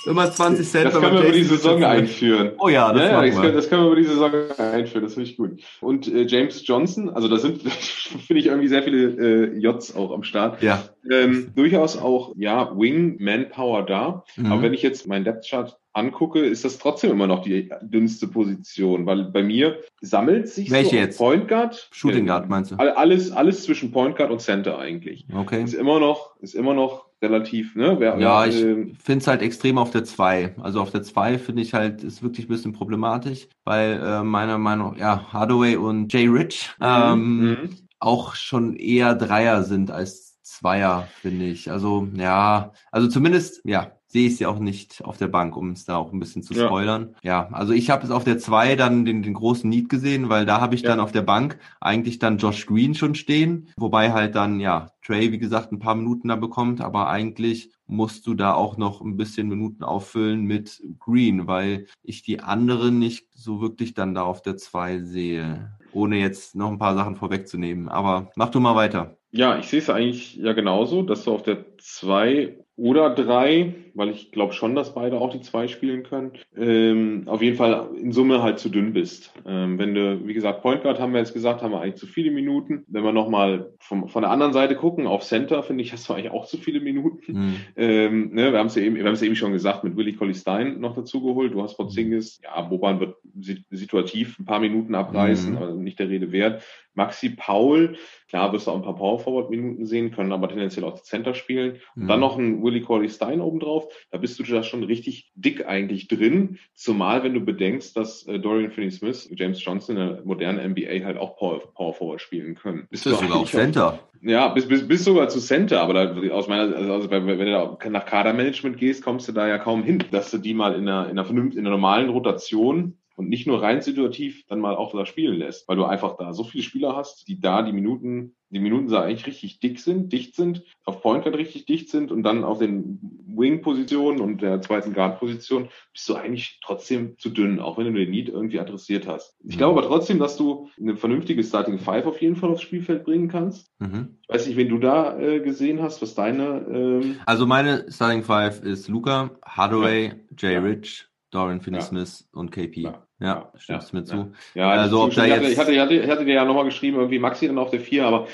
Immer 20 Cent. Das können wir über die Saison einführen. Oh ja, das, ja, ja, das, können, das können wir über die Saison einführen. Das finde ich gut. Und äh, James Johnson, also da sind, finde ich irgendwie sehr viele äh, Js auch am Start. Ja. Ähm, durchaus auch, ja, Wing, Manpower da. Mhm. Aber wenn ich jetzt meinen Depth Chart angucke, ist das trotzdem immer noch die dünnste Position, weil bei mir sammelt sich Welche so jetzt? Point Guard, Shooting Guard meinst du? Alles, alles zwischen Point Guard und Center eigentlich. Okay. Ist immer noch, ist immer noch relativ, ne? Wer, ja, ich äh, finde es halt extrem auf der 2. Also auf der 2 finde ich halt, ist wirklich ein bisschen problematisch, weil äh, meiner Meinung nach, ja, Hardaway und Jay Rich mhm. ähm, mhm. auch schon eher Dreier sind als Zweier, finde ich. Also, ja, also zumindest, ja, sehe ich sie auch nicht auf der Bank, um es da auch ein bisschen zu spoilern. Ja, ja also ich habe es auf der 2 dann den, den großen Need gesehen, weil da habe ich ja. dann auf der Bank eigentlich dann Josh Green schon stehen, wobei halt dann, ja, Trey, wie gesagt, ein paar Minuten da bekommt, aber eigentlich musst du da auch noch ein bisschen Minuten auffüllen mit Green, weil ich die anderen nicht so wirklich dann da auf der 2 sehe. Ohne jetzt noch ein paar Sachen vorwegzunehmen. Aber mach du mal weiter. Ja, ich sehe es eigentlich ja genauso, dass du auf der 2 oder drei, weil ich glaube schon, dass beide auch die zwei spielen können, ähm, auf jeden Fall in Summe halt zu dünn bist. Ähm, wenn du, wie gesagt, Point Guard haben wir jetzt gesagt, haben wir eigentlich zu viele Minuten. Wenn wir nochmal von der anderen Seite gucken, auf Center, finde ich, hast du eigentlich auch zu viele Minuten. Mhm. Ähm, ne, wir haben es ja eben, wir haben es eben schon gesagt, mit Willie Colley Stein noch dazu geholt. Du hast Porzingis, ja, Boban wird situativ ein paar Minuten abreißen, mhm. aber nicht der Rede wert. Maxi Paul, klar wirst du auch ein paar Power Forward Minuten sehen, können aber tendenziell auch Center spielen. Und mhm. dann noch ein Willie Corley Stein obendrauf. Da bist du da schon richtig dick eigentlich drin. Zumal, wenn du bedenkst, dass äh, Dorian Finney-Smith, James Johnson in der modernen NBA halt auch Power, Power Forward spielen können. Bist du sogar auch Center. Ja, bis, bis, bis sogar zu Center, aber da, aus meiner, also wenn du da nach Kadermanagement gehst, kommst du da ja kaum hin, dass du die mal in einer, in einer, in einer normalen Rotation und nicht nur rein situativ dann mal auch da spielen lässt, weil du einfach da so viele Spieler hast, die da die Minuten, die Minuten da eigentlich richtig dick sind, dicht sind, auf Point Guard richtig dicht sind und dann auf den Wing-Positionen und der zweiten Guard-Position bist du eigentlich trotzdem zu dünn, auch wenn du den Need irgendwie adressiert hast. Ich mhm. glaube aber trotzdem, dass du eine vernünftige Starting Five auf jeden Fall aufs Spielfeld bringen kannst. Mhm. Ich weiß nicht, wen du da äh, gesehen hast, was deine. Ähm also meine Starting Five ist Luca, Hardaway, ja. Jay ja. Rich, Dorian Finney-Smith ja. und KP. Ja. Ja, stimmst ja, mir zu. Ja, also ob da jetzt... ich, hatte, ich, hatte, ich hatte dir ja nochmal geschrieben, irgendwie Maxi dann auf der 4, aber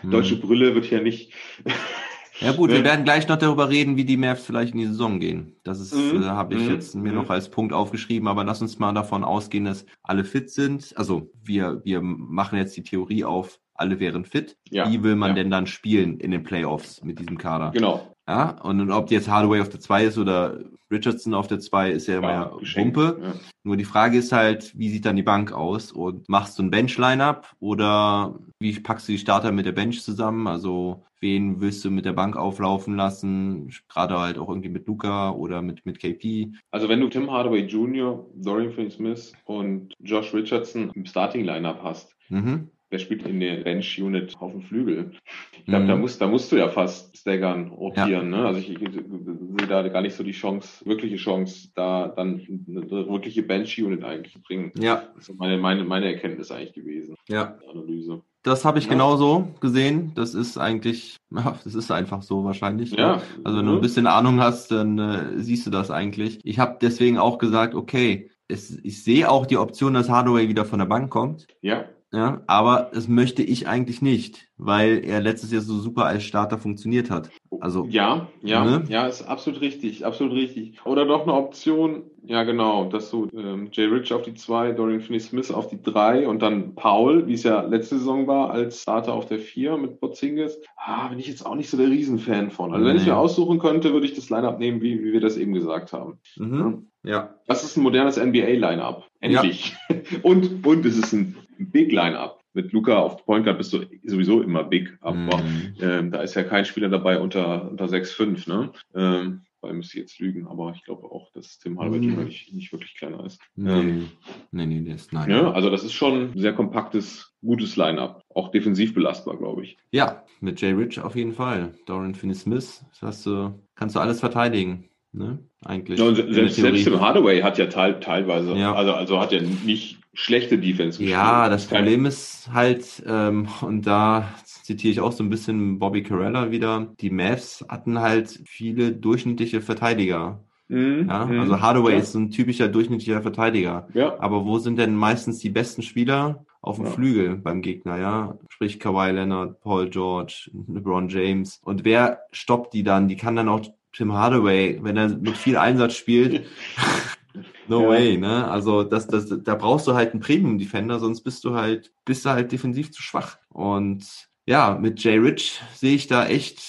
hm. deutsche Brille wird hier nicht. Ja gut, wir ne? werden gleich noch darüber reden, wie die Mavs vielleicht in die Saison gehen. Das ist, mhm. äh, habe ich mhm. jetzt mir mhm. noch als Punkt aufgeschrieben, aber lass uns mal davon ausgehen, dass alle fit sind. Also wir, wir machen jetzt die Theorie auf, alle wären fit. Ja. Wie will man ja. denn dann spielen in den Playoffs mit diesem Kader? Genau. Ja, und ob jetzt Hardaway auf der 2 ist oder Richardson auf der 2 ist ja immer ja, Pumpe. Ja. Nur die Frage ist halt, wie sieht dann die Bank aus? Und machst du ein Bench-Line-Up oder wie packst du die Starter mit der Bench zusammen? Also wen willst du mit der Bank auflaufen lassen? Gerade halt auch irgendwie mit Luca oder mit, mit KP. Also wenn du Tim Hardaway Jr., Dorian Finney-Smith und Josh Richardson im Starting-Line-Up hast, mhm wer spielt in der Bench-Unit auf dem Flügel? Ich glaube, mhm. da, musst, da musst du ja fast staggern, rotieren. Ja. Ne? Also ich, ich, ich, sehe da gar nicht so die Chance, wirkliche Chance, da dann eine wirkliche Bench-Unit eigentlich zu bringen. Ja. Das ist meine, meine, meine Erkenntnis eigentlich gewesen. Ja. Analyse. Das habe ich ja. genauso gesehen. Das ist eigentlich, das ist einfach so wahrscheinlich. Ja. Also wenn du ein bisschen Ahnung hast, dann äh, siehst du das eigentlich. Ich habe deswegen auch gesagt, okay, es, ich sehe auch die Option, dass Hardaway wieder von der Bank kommt. Ja. Ja, aber das möchte ich eigentlich nicht, weil er letztes Jahr so super als Starter funktioniert hat. Also ja, ja, ne? ja, ist absolut richtig, absolut richtig. Oder doch eine Option, ja genau, dass du ähm, Jay Rich auf die zwei, Dorian Finney-Smith auf die drei und dann Paul, wie es ja letzte Saison war, als Starter auf der vier mit Bozingis. Ah, bin ich jetzt auch nicht so der Riesenfan von. Also wenn nee. ich mir aussuchen könnte, würde ich das Lineup nehmen, wie, wie wir das eben gesagt haben. Mhm. Ja. ja. Das ist ein modernes NBA-Lineup. Endlich. Ja. und, und es ist ein Big Lineup. mit Luca auf Point Guard bist du sowieso immer big, aber mm. ähm, da ist ja kein Spieler dabei unter, unter 6'5, ne? Ähm, weil müsste ich jetzt lügen, aber ich glaube auch, dass Tim Hardaway mm. nicht, nicht wirklich kleiner ist. Nee, ähm, nee, nee, der ist nein. Ja, also das ist schon ein sehr kompaktes, gutes Line-Up. Auch defensiv belastbar, glaube ich. Ja, mit Jay Rich auf jeden Fall. Dorian Finney-Smith, das hast du, kannst du alles verteidigen. Ne? Eigentlich. Ja, selbst, selbst Tim Hardaway hat ja teil, teilweise, ja. Also, also hat ja nicht schlechte Defense gespielt. Ja, das Problem ist halt, ähm, und da zitiere ich auch so ein bisschen Bobby Carella wieder, die Mavs hatten halt viele durchschnittliche Verteidiger. Mhm, ja, mhm. also Hardaway ja. ist so ein typischer durchschnittlicher Verteidiger. Ja. Aber wo sind denn meistens die besten Spieler? Auf dem ja. Flügel beim Gegner, ja. Sprich Kawhi Leonard, Paul George, LeBron James. Und wer stoppt die dann? Die kann dann auch Tim Hardaway, wenn er mit viel Einsatz spielt. no ja. way, ne? Also das, das, da brauchst du halt einen Premium-Defender, sonst bist du halt, bist du halt defensiv zu schwach. Und ja, mit Jay Rich sehe ich da echt,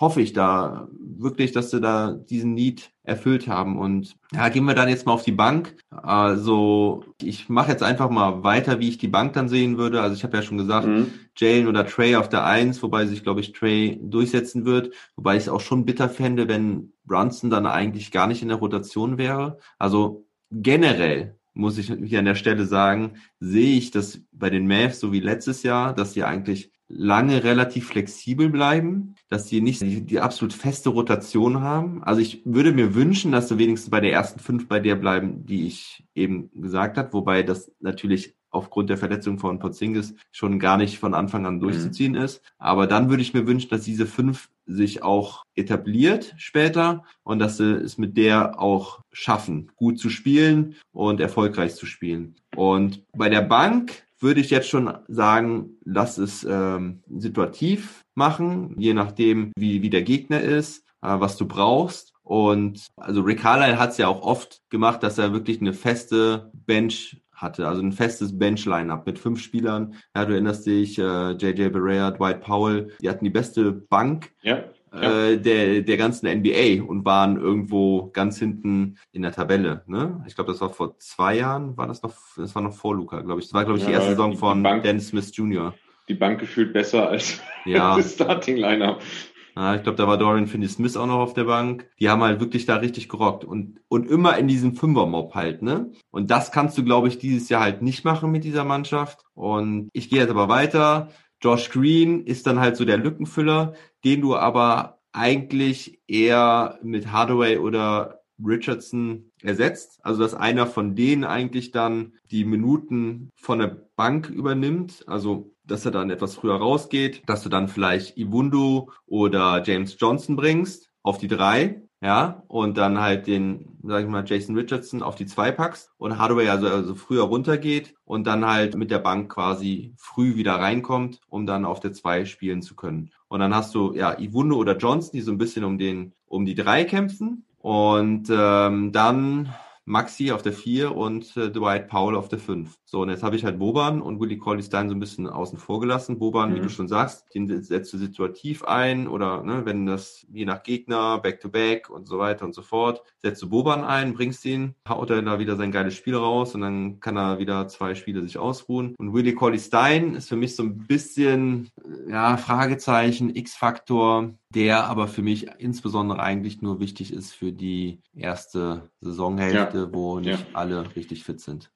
hoffe ich da wirklich, dass sie da diesen Need erfüllt haben. Und ja, gehen wir dann jetzt mal auf die Bank. Also ich mache jetzt einfach mal weiter, wie ich die Bank dann sehen würde. Also ich habe ja schon gesagt, mhm. Jalen oder Trey auf der Eins, wobei sich, glaube ich, Trey durchsetzen wird. Wobei ich es auch schon bitter fände, wenn Brunson dann eigentlich gar nicht in der Rotation wäre. Also generell muss ich hier an der Stelle sagen, sehe ich das bei den Mavs so wie letztes Jahr, dass sie eigentlich lange relativ flexibel bleiben, dass sie nicht die, die, absolut feste Rotation haben. Also ich würde mir wünschen, dass sie wenigstens bei der ersten fünf bei der bleiben, die ich eben gesagt habe, wobei das natürlich aufgrund der Verletzung von Porzingis schon gar nicht von Anfang an durchzuziehen mhm. ist. Aber dann würde ich mir wünschen, dass diese fünf sich auch etabliert später und dass sie es mit der auch schaffen, gut zu spielen und erfolgreich zu spielen. Und bei der Bank würde ich jetzt schon sagen, lass es ähm, situativ machen, je nachdem, wie, wie der Gegner ist, äh, was du brauchst. Und also Rick Carlisle hat es ja auch oft gemacht, dass er wirklich eine feste Bench hatte, also ein festes Bench-Line-Up mit fünf Spielern. Ja, du erinnerst dich, äh, JJ Barrea, Dwight Powell, die hatten die beste Bank. Ja. Äh, der, der ganzen NBA und waren irgendwo ganz hinten in der Tabelle. Ne? Ich glaube, das war vor zwei Jahren, war das noch, das war noch vor Luca, glaube ich. Das war, glaube ich, die erste Saison von Bank, Dennis Smith Jr. Die Bank gefühlt besser als ja. das Starting-Lineup. Ja, ich glaube, da war Dorian Finney-Smith auch noch auf der Bank. Die haben halt wirklich da richtig gerockt und, und immer in diesem Fünfer-Mob halt, ne? Und das kannst du, glaube ich, dieses Jahr halt nicht machen mit dieser Mannschaft. Und ich gehe jetzt aber weiter. Josh Green ist dann halt so der Lückenfüller, den du aber eigentlich eher mit Hardaway oder Richardson ersetzt. Also dass einer von denen eigentlich dann die Minuten von der Bank übernimmt. Also dass er dann etwas früher rausgeht, dass du dann vielleicht Iwundu oder James Johnson bringst auf die drei ja, und dann halt den, sag ich mal, Jason Richardson auf die zwei packst und Hardaway also, also früher runtergeht und dann halt mit der Bank quasi früh wieder reinkommt, um dann auf der zwei spielen zu können. Und dann hast du ja Iwunde oder Johnson, die so ein bisschen um den, um die drei kämpfen. Und ähm, dann Maxi auf der 4 und äh, Dwight Powell auf der 5. So, und jetzt habe ich halt Boban und Willie Colley Stein so ein bisschen außen vor gelassen. Boban, mhm. wie du schon sagst, den setzt du situativ ein oder ne, wenn das je nach Gegner, Back-to-Back -back und so weiter und so fort, setzt du Boban ein, bringst ihn, haut er da wieder sein geiles Spiel raus und dann kann er wieder zwei Spiele sich ausruhen. Und Willie Colley Stein ist für mich so ein bisschen, ja, Fragezeichen, X-Faktor, der aber für mich insbesondere eigentlich nur wichtig ist für die erste Saisonhälfte, ja. wo nicht ja. alle richtig fit sind.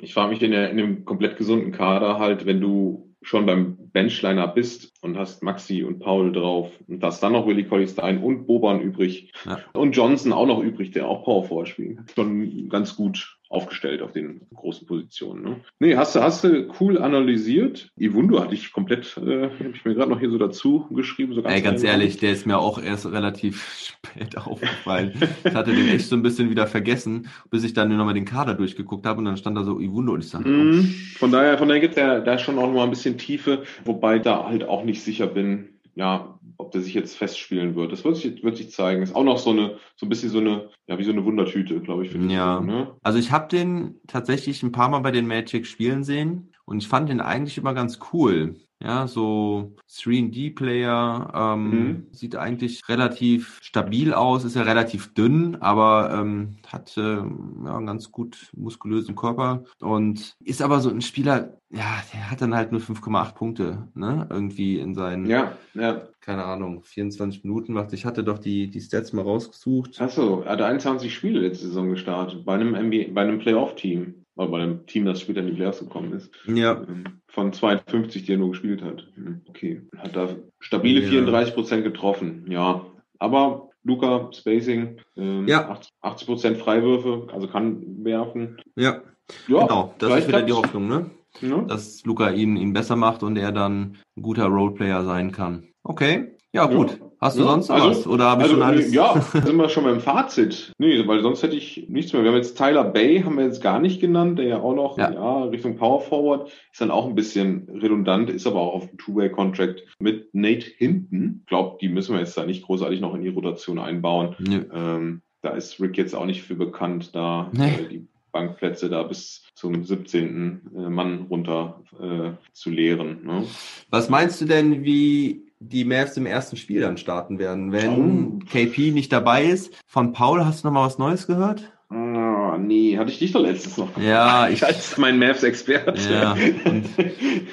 Ich frage mich in, der, in einem komplett gesunden Kader halt, wenn du schon beim Benchliner bist und hast Maxi und Paul drauf und hast dann noch Willy Colley Stein und Boban übrig ja. und Johnson auch noch übrig, der auch Power vorspielt. Schon ganz gut aufgestellt auf den großen Positionen. Ne? Nee, hast du, hast du cool analysiert. Iwundo hatte ich komplett, äh, habe ich mir gerade noch hier so dazu geschrieben. So ganz, Ey, ganz ehrlich, der ist mir auch erst relativ spät aufgefallen. ich hatte den echt so ein bisschen wieder vergessen, bis ich dann nochmal den Kader durchgeguckt habe und dann stand da so Iwundo und ich sage, mm, oh. Von daher, von daher gibt es ja da schon auch noch mal ein bisschen Tiefe, wobei da halt auch nicht sicher bin, ja, ob der sich jetzt festspielen wird. Das wird sich, wird sich zeigen. Ist auch noch so eine, so ein bisschen so eine, ja, wie so eine Wundertüte, glaube ich. Ja. Saison, ne? Also ich habe den tatsächlich ein paar Mal bei den Magic spielen sehen Und ich fand den eigentlich immer ganz cool. Ja, so 3D-Player ähm, mhm. sieht eigentlich relativ stabil aus, ist ja relativ dünn, aber ähm, hat äh, ja, einen ganz gut muskulösen Körper und ist aber so ein Spieler, ja, der hat dann halt nur 5,8 Punkte, ne? Irgendwie in seinen, ja, ja. keine Ahnung, 24 Minuten macht. Ich hatte doch die, die Stats mal rausgesucht. Achso, er hat 21 Spiele letzte Saison gestartet, bei einem bei einem Playoff-Team. Oder bei einem Team, das später in die Playoffs gekommen ist. Ja. Ähm, von 52, die er nur gespielt hat. Hm, okay. Hat da stabile ja. 34 Prozent getroffen. Ja. Aber Luca, Spacing, ähm, ja. 80 Prozent Freiwürfe, also kann werfen. Ja. ja genau, das ist wieder die Hoffnung, ne? Ja. Dass Luca ihn, ihn besser macht und er dann ein guter Roleplayer sein kann. Okay. Ja, gut. Hast du ja, sonst also, was? Oder habe ich also, schon alles? Ja, sind wir schon beim Fazit. Nee, weil sonst hätte ich nichts mehr. Wir haben jetzt Tyler Bay, haben wir jetzt gar nicht genannt, der ja auch noch ja. ja Richtung Power Forward ist dann auch ein bisschen redundant, ist aber auch auf dem Two-Way-Contract mit Nate Hinton. Glaubt, die müssen wir jetzt da nicht großartig noch in die Rotation einbauen. Nee. Ähm, da ist Rick jetzt auch nicht für bekannt, da nee. äh, die Bankplätze da bis zum 17. Äh, Mann runter äh, zu leeren. Ne? Was meinst du denn, wie die Mavs im ersten Spiel dann starten werden, wenn oh. KP nicht dabei ist? Von Paul hast du noch mal was Neues gehört? Oh, nee, hatte ich dich doch letztens noch. Ja, ich als mein Mavs-Experte. Ja, und,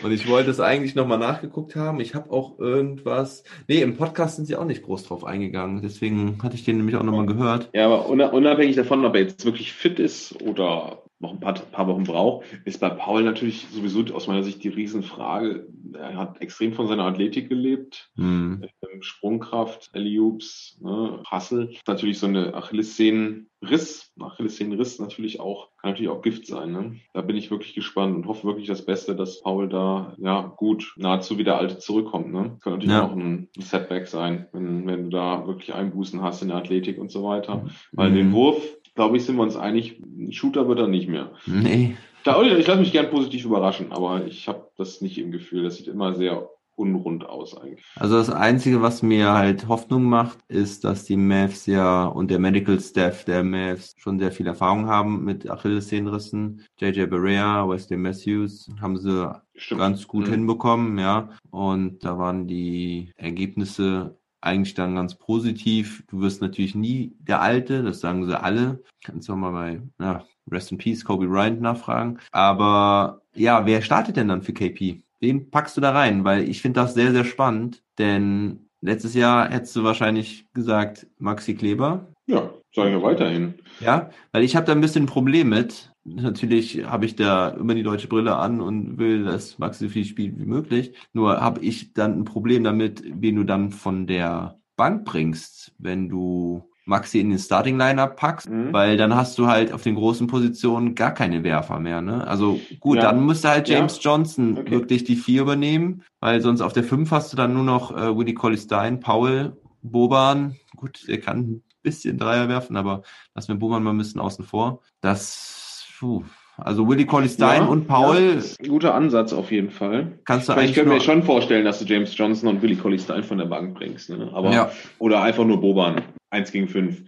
und, ich wollte es eigentlich nochmal nachgeguckt haben. Ich habe auch irgendwas. Nee, im Podcast sind sie auch nicht groß drauf eingegangen. Deswegen hatte ich den nämlich auch nochmal gehört. Ja, aber unabhängig davon, ob er jetzt wirklich fit ist oder noch ein paar, paar Wochen braucht, ist bei Paul natürlich sowieso aus meiner Sicht die Riesenfrage. Er hat extrem von seiner Athletik gelebt, mhm. Sprungkraft, Eliups, ne, Hassel. Natürlich so eine Achillessehnenriss, Achillessehnenriss natürlich auch, kann natürlich auch Gift sein. Ne? Da bin ich wirklich gespannt und hoffe wirklich das Beste, dass Paul da ja gut nahezu wie der Alte zurückkommt. Ne? Kann natürlich ja. auch ein Setback sein, wenn, wenn du da wirklich Einbußen hast in der Athletik und so weiter. Mhm. Weil den Wurf, glaube ich, sind wir uns einig, ein Shooter wird er nicht mehr. Nee. Da, ich lasse mich gern positiv überraschen, aber ich habe das nicht im Gefühl. Das sieht immer sehr unrund aus eigentlich. Also das Einzige, was mir halt Hoffnung macht, ist, dass die Mavs ja und der Medical Staff der Mavs schon sehr viel Erfahrung haben mit Achillessehnenrissen. JJ Barea, Wesley Matthews haben sie Stimmt. ganz gut mhm. hinbekommen, ja. Und da waren die Ergebnisse eigentlich dann ganz positiv. Du wirst natürlich nie der Alte, das sagen sie alle. Kannst du mal bei ja, Rest in Peace Kobe Bryant nachfragen. Aber ja, wer startet denn dann für KP? Wen packst du da rein? Weil ich finde das sehr, sehr spannend, denn letztes Jahr hättest du wahrscheinlich gesagt Maxi Kleber. Ja, sage ich ja weiterhin. Ja, weil ich habe da ein bisschen ein Problem mit. Natürlich habe ich da immer die deutsche Brille an und will, dass Max so viel spielt wie möglich. Nur habe ich dann ein Problem damit, wen du dann von der Bank bringst, wenn du Maxi in den Starting Lineup packst, mhm. weil dann hast du halt auf den großen Positionen gar keine Werfer mehr. Ne? Also gut, ja. dann müsste halt James ja. Johnson okay. wirklich die vier übernehmen, weil sonst auf der fünf hast du dann nur noch äh, Willie Colley Stein, Paul, Boban. Gut, der kann ein bisschen Dreier werfen, aber lassen wir Boban mal ein bisschen außen vor. Das Puh. Also Willie Colley Stein ja, und Paul. Ja, guter Ansatz auf jeden Fall. Kannst du ich, eigentlich ich könnte mir schon vorstellen, dass du James Johnson und Willie Colley Stein von der Bank bringst. Ne? Aber, ja. Oder einfach nur Boban. Eins gegen fünf.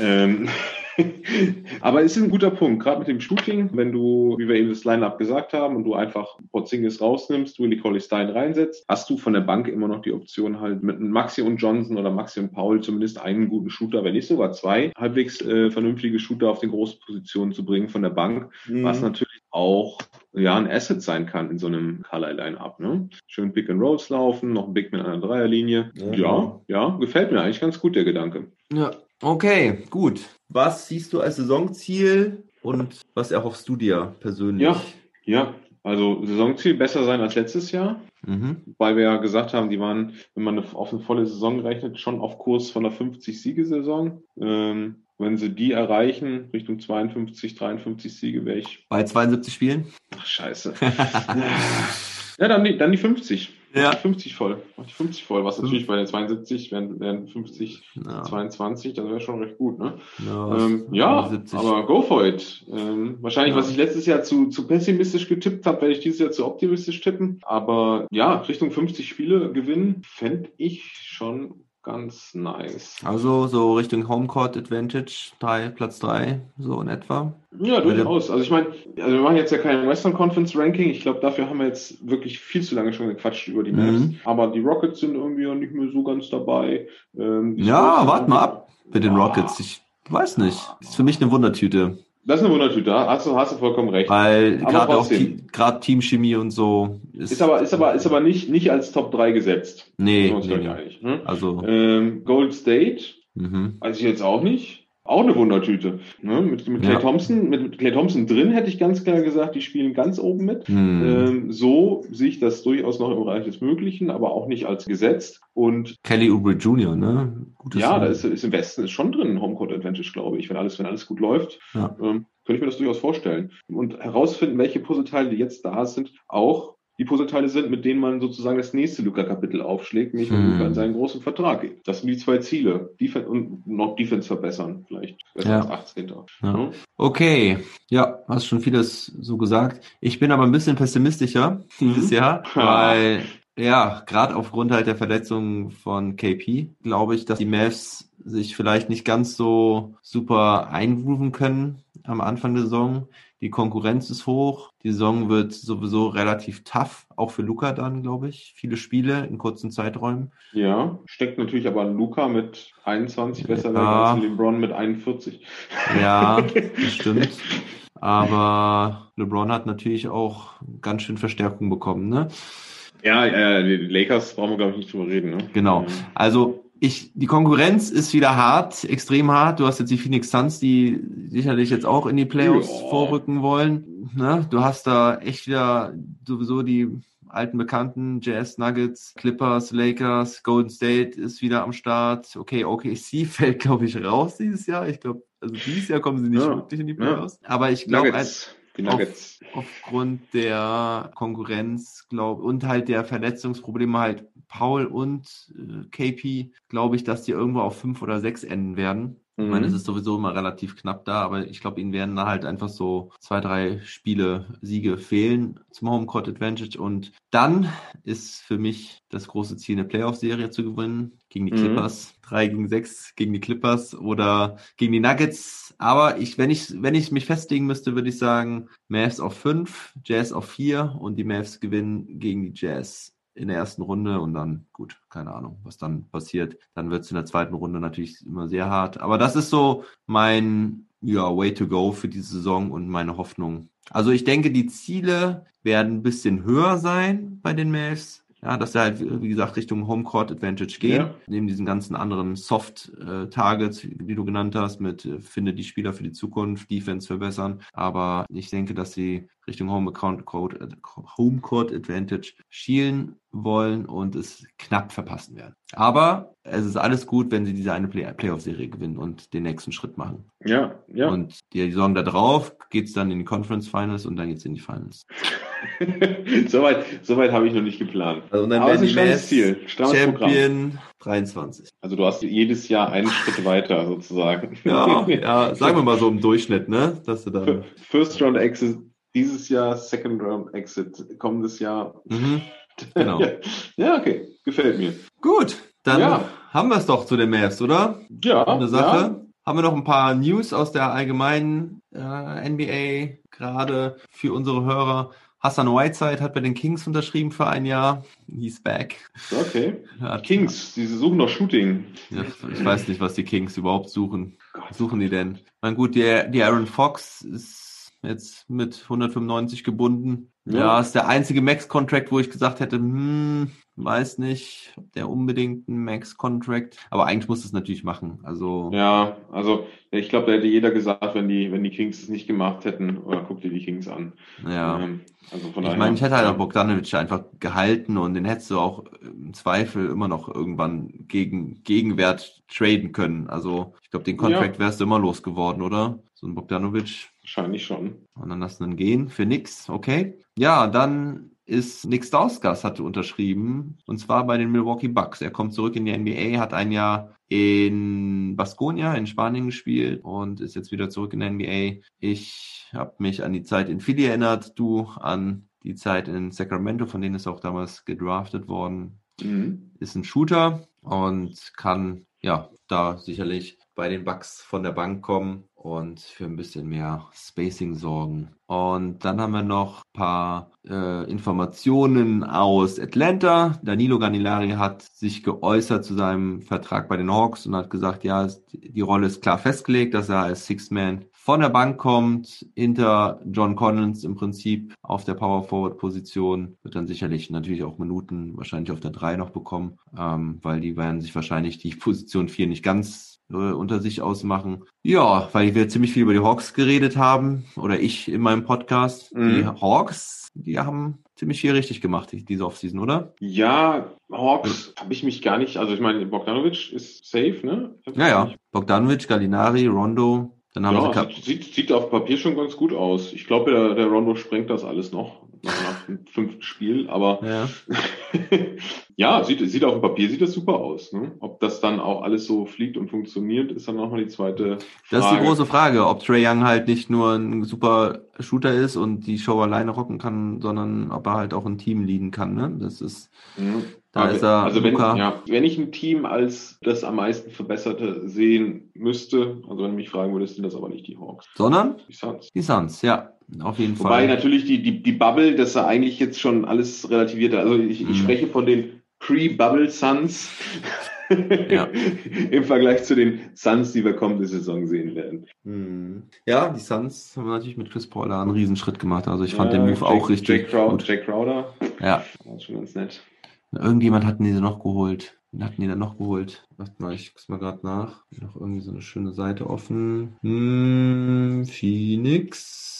Ähm, Aber es ist ein guter Punkt, gerade mit dem Shooting, wenn du, wie wir eben das Line-Up gesagt haben, und du einfach Porzingis rausnimmst, Willie Colley Stein reinsetzt, hast du von der Bank immer noch die Option halt mit Maxi und Johnson oder Maxi und Paul zumindest einen guten Shooter, wenn nicht sogar zwei halbwegs äh, vernünftige Shooter auf den großen Positionen zu bringen von der Bank, mhm. was natürlich auch ja ein Asset sein kann in so einem Color-Line-Up. Ne? Schön Big and Rolls laufen, noch ein Big mit einer Dreierlinie. Ja, ja, ja, gefällt mir eigentlich ganz gut der Gedanke. Ja, okay, gut. Was siehst du als Saisonziel und was erhoffst du dir persönlich? Ja, ja. Also Saisonziel besser sein als letztes Jahr, mhm. weil wir ja gesagt haben, die waren, wenn man auf eine volle Saison rechnet, schon auf Kurs von einer 50-Siegesaison. Ähm, wenn sie die erreichen, Richtung 52, 53 Siege, wäre ich. Bei 72 Spielen? Ach, scheiße. ja, dann die, dann die 50. Ja. 50 voll. Mach die 50 voll, was natürlich bei den 72 wären, wären 50, ja. 22, das wäre schon recht gut, ne? Ja, ähm, ja aber go for it. Ähm, wahrscheinlich, ja. was ich letztes Jahr zu, zu pessimistisch getippt habe, werde ich dieses Jahr zu optimistisch tippen. Aber ja, Richtung 50 Spiele gewinnen, fände ich schon ganz nice. Also so Richtung Homecourt Advantage, drei, Platz 3, so in etwa. Ja, durchaus. Also ich meine, also wir machen jetzt ja kein Western Conference Ranking. Ich glaube, dafür haben wir jetzt wirklich viel zu lange schon gequatscht über die Mavs. Mhm. Aber die Rockets sind irgendwie ja nicht mehr so ganz dabei. Ähm, ja, warte mal ab mit den Rockets. Ich weiß nicht. Ist für mich eine Wundertüte. Das ist eine Wundertüte, hast du, hast du vollkommen recht. Weil gerade auch gerade Teamchemie und so ist, ist aber ist aber ist aber nicht nicht als Top 3 gesetzt. Nee, nee, nee. Hm? Also ähm, Gold State, mhm. weiß ich jetzt auch nicht. Auch eine Wundertüte. Ne? Mit, mit Clay ja. Thompson, mit Clay Thompson drin hätte ich ganz klar gesagt, die spielen ganz oben mit. Hm. Ähm, so sehe ich das durchaus noch im Bereich des Möglichen, aber auch nicht als gesetzt. Und Kelly Oubre Jr., ne? Gutes ja, da ist, ist im Westen ist schon drin ein Homecourt Advantage, glaube ich. Wenn alles, wenn alles gut läuft, ja. ähm, könnte ich mir das durchaus vorstellen. Und herausfinden, welche Puzzleteile, die jetzt da sind, auch die Puzzleteile sind, mit denen man sozusagen das nächste Luca-Kapitel aufschlägt, nämlich hm. Luca in seinen großen Vertrag geht. Das sind die zwei Ziele. Defense und noch Defense verbessern, vielleicht besser ja. als 18. Ja. Okay, ja, hast schon vieles so gesagt. Ich bin aber ein bisschen pessimistischer mhm. dieses Jahr, weil ja, gerade aufgrund halt der Verletzung von KP, glaube ich, dass die Mavs sich vielleicht nicht ganz so super eingrooven können am Anfang der Saison. Die Konkurrenz ist hoch. Die Saison wird sowieso relativ tough, auch für Luca dann, glaube ich. Viele Spiele in kurzen Zeiträumen. Ja, steckt natürlich aber Luca mit 21 besser ja. als LeBron mit 41. Ja, das stimmt. Aber LeBron hat natürlich auch ganz schön Verstärkung bekommen, ne? Ja, äh, die Lakers brauchen wir, glaube ich, nicht drüber reden, ne? Genau. Also ich, die Konkurrenz ist wieder hart, extrem hart. Du hast jetzt die Phoenix Suns, die sicherlich jetzt auch in die Playoffs ja. vorrücken wollen. Ne? Du hast da echt wieder sowieso die alten Bekannten, Jazz, Nuggets, Clippers, Lakers, Golden State ist wieder am Start. Okay, OKC fällt, glaube ich, raus dieses Jahr. Ich glaube, also dieses Jahr kommen sie nicht ja. wirklich in die Playoffs. Ja. Aber ich glaube, Nuggets. Auf, aufgrund der Konkurrenz, glaube und halt der Verletzungsprobleme halt Paul und äh, KP, glaube ich, dass die irgendwo auf fünf oder sechs enden werden. Mhm. Ich meine, es mhm. ist sowieso immer relativ knapp da, aber ich glaube, ihnen werden da halt einfach so zwei, drei Spiele, Siege fehlen zum Homecourt Advantage. Und dann ist für mich das große Ziel, eine Playoff-Serie zu gewinnen gegen die mhm. Clippers. Mhm. Drei gegen sechs gegen die Clippers oder gegen die Nuggets. Aber ich, wenn ich, wenn ich mich festlegen müsste, würde ich sagen, Mavs auf fünf, Jazz auf vier und die Mavs gewinnen gegen die Jazz in der ersten Runde und dann, gut, keine Ahnung, was dann passiert. Dann wird es in der zweiten Runde natürlich immer sehr hart. Aber das ist so mein ja, Way to go für diese Saison und meine Hoffnung. Also ich denke, die Ziele werden ein bisschen höher sein bei den Mavs. Ja, dass sie halt, wie gesagt, Richtung Homecourt Advantage gehen. Ja. Neben diesen ganzen anderen Soft-Targets, die du genannt hast, mit äh, finde die Spieler für die Zukunft, Defense verbessern. Aber ich denke, dass sie Richtung Home Court, Home Court Advantage schielen wollen und es knapp verpassen werden. Aber es ist alles gut, wenn sie diese eine Play Playoff-Serie gewinnen und den nächsten Schritt machen. Ja, ja. Und die Saison da drauf geht es dann in die Conference Finals und dann geht es in die Finals. soweit soweit habe ich noch nicht geplant. Also und dann Aber es ist ein Ziel. Champion Programm. 23. Also du hast jedes Jahr einen Schritt weiter sozusagen. Ja, ja, sagen wir mal so im Durchschnitt, ne? Dass du dann First Round Exit dieses Jahr, Second Round Exit kommendes Jahr. Mhm. Genau. ja, okay. Gefällt mir. Gut, dann ja. haben wir es doch zu den Mavs, oder? Ja. Eine Sache. Ja. Haben wir noch ein paar News aus der allgemeinen äh, NBA, gerade für unsere Hörer. Hassan Whiteside hat bei den Kings unterschrieben für ein Jahr. He's back. Okay. Hat, Kings, sie suchen noch Shooting. Ja, ich weiß nicht, was die Kings überhaupt suchen. Was suchen die denn? Na gut, die, die Aaron Fox ist jetzt mit 195 gebunden. Ja, ja ist der einzige Max-Contract, wo ich gesagt hätte, hm, weiß nicht, ob der unbedingt ein Max-Contract, aber eigentlich muss es natürlich machen. Also ja, also ich glaube, da hätte jeder gesagt, wenn die, wenn die Kings es nicht gemacht hätten, oder guck dir die Kings an. Ja. Ähm, also von ich meine, ich hätte halt auch Bogdanovic einfach gehalten und den hättest du auch im Zweifel immer noch irgendwann gegen Gegenwert traden können. Also ich glaube, den Contract ja. wärst du immer losgeworden, oder? So ein Bogdanovic. Wahrscheinlich schon. Und dann lassen ihn gehen für nix, okay. Ja, dann ist Nick Stauskas hatte unterschrieben und zwar bei den Milwaukee Bucks. Er kommt zurück in die NBA, hat ein Jahr in Baskonia in Spanien gespielt und ist jetzt wieder zurück in der NBA. Ich habe mich an die Zeit in Philly erinnert, du an die Zeit in Sacramento, von denen ist auch damals gedraftet worden. Mhm. Ist ein Shooter und kann ja da sicherlich bei den Bugs von der Bank kommen und für ein bisschen mehr Spacing sorgen. Und dann haben wir noch ein paar äh, Informationen aus Atlanta. Danilo Ganilari hat sich geäußert zu seinem Vertrag bei den Hawks und hat gesagt, ja, die Rolle ist klar festgelegt, dass er als Six-Man von der Bank kommt, hinter John Collins im Prinzip auf der Power Forward Position, wird dann sicherlich natürlich auch Minuten wahrscheinlich auf der 3 noch bekommen, ähm, weil die werden sich wahrscheinlich die Position 4 nicht ganz unter sich ausmachen. Ja, weil wir ziemlich viel über die Hawks geredet haben, oder ich in meinem Podcast. Mhm. Die Hawks, die haben ziemlich viel richtig gemacht diese Offseason, oder? Ja, Hawks habe ich mich gar nicht, also ich meine, Bogdanovic ist safe, ne? Ja, ja. Bogdanovic, Gallinari, Rondo, dann haben ja, sie sieht, sieht auf Papier schon ganz gut aus. Ich glaube, der, der Rondo sprengt das alles noch nach dem fünften Spiel, aber ja, ja sieht, sieht auf dem Papier sieht das super aus. Ne? Ob das dann auch alles so fliegt und funktioniert, ist dann nochmal die zweite Frage. Das ist die große Frage, ob Trey Young halt nicht nur ein super Shooter ist und die Show alleine rocken kann, sondern ob er halt auch ein Team leaden kann. Ne? Das ist mhm. Da ist er also wenn, ja, wenn ich ein Team als das am meisten verbesserte sehen müsste, also wenn du mich fragen würdest, sind das aber nicht die Hawks. Sondern? Die Suns. Die Suns, ja. Auf jeden Wobei Fall. Wobei natürlich die, die, die Bubble, das er eigentlich jetzt schon alles relativiert. Also ich, mhm. ich spreche von den Pre-Bubble Suns. ja. Im Vergleich zu den Suns, die wir kommende Saison sehen werden. Mhm. Ja, die Suns haben natürlich mit Chris Paul einen Riesenschritt gemacht. Also ich fand ja, den Move Jack, auch richtig Jack Crowder, gut. Jack Crowder. Ja. Das war schon ganz nett. Irgendjemand hatten die noch geholt. Wen hatten die dann noch geholt? Warte mal, ich guck's mal gerade nach. Noch irgendwie so eine schöne Seite offen. Hm, Phoenix.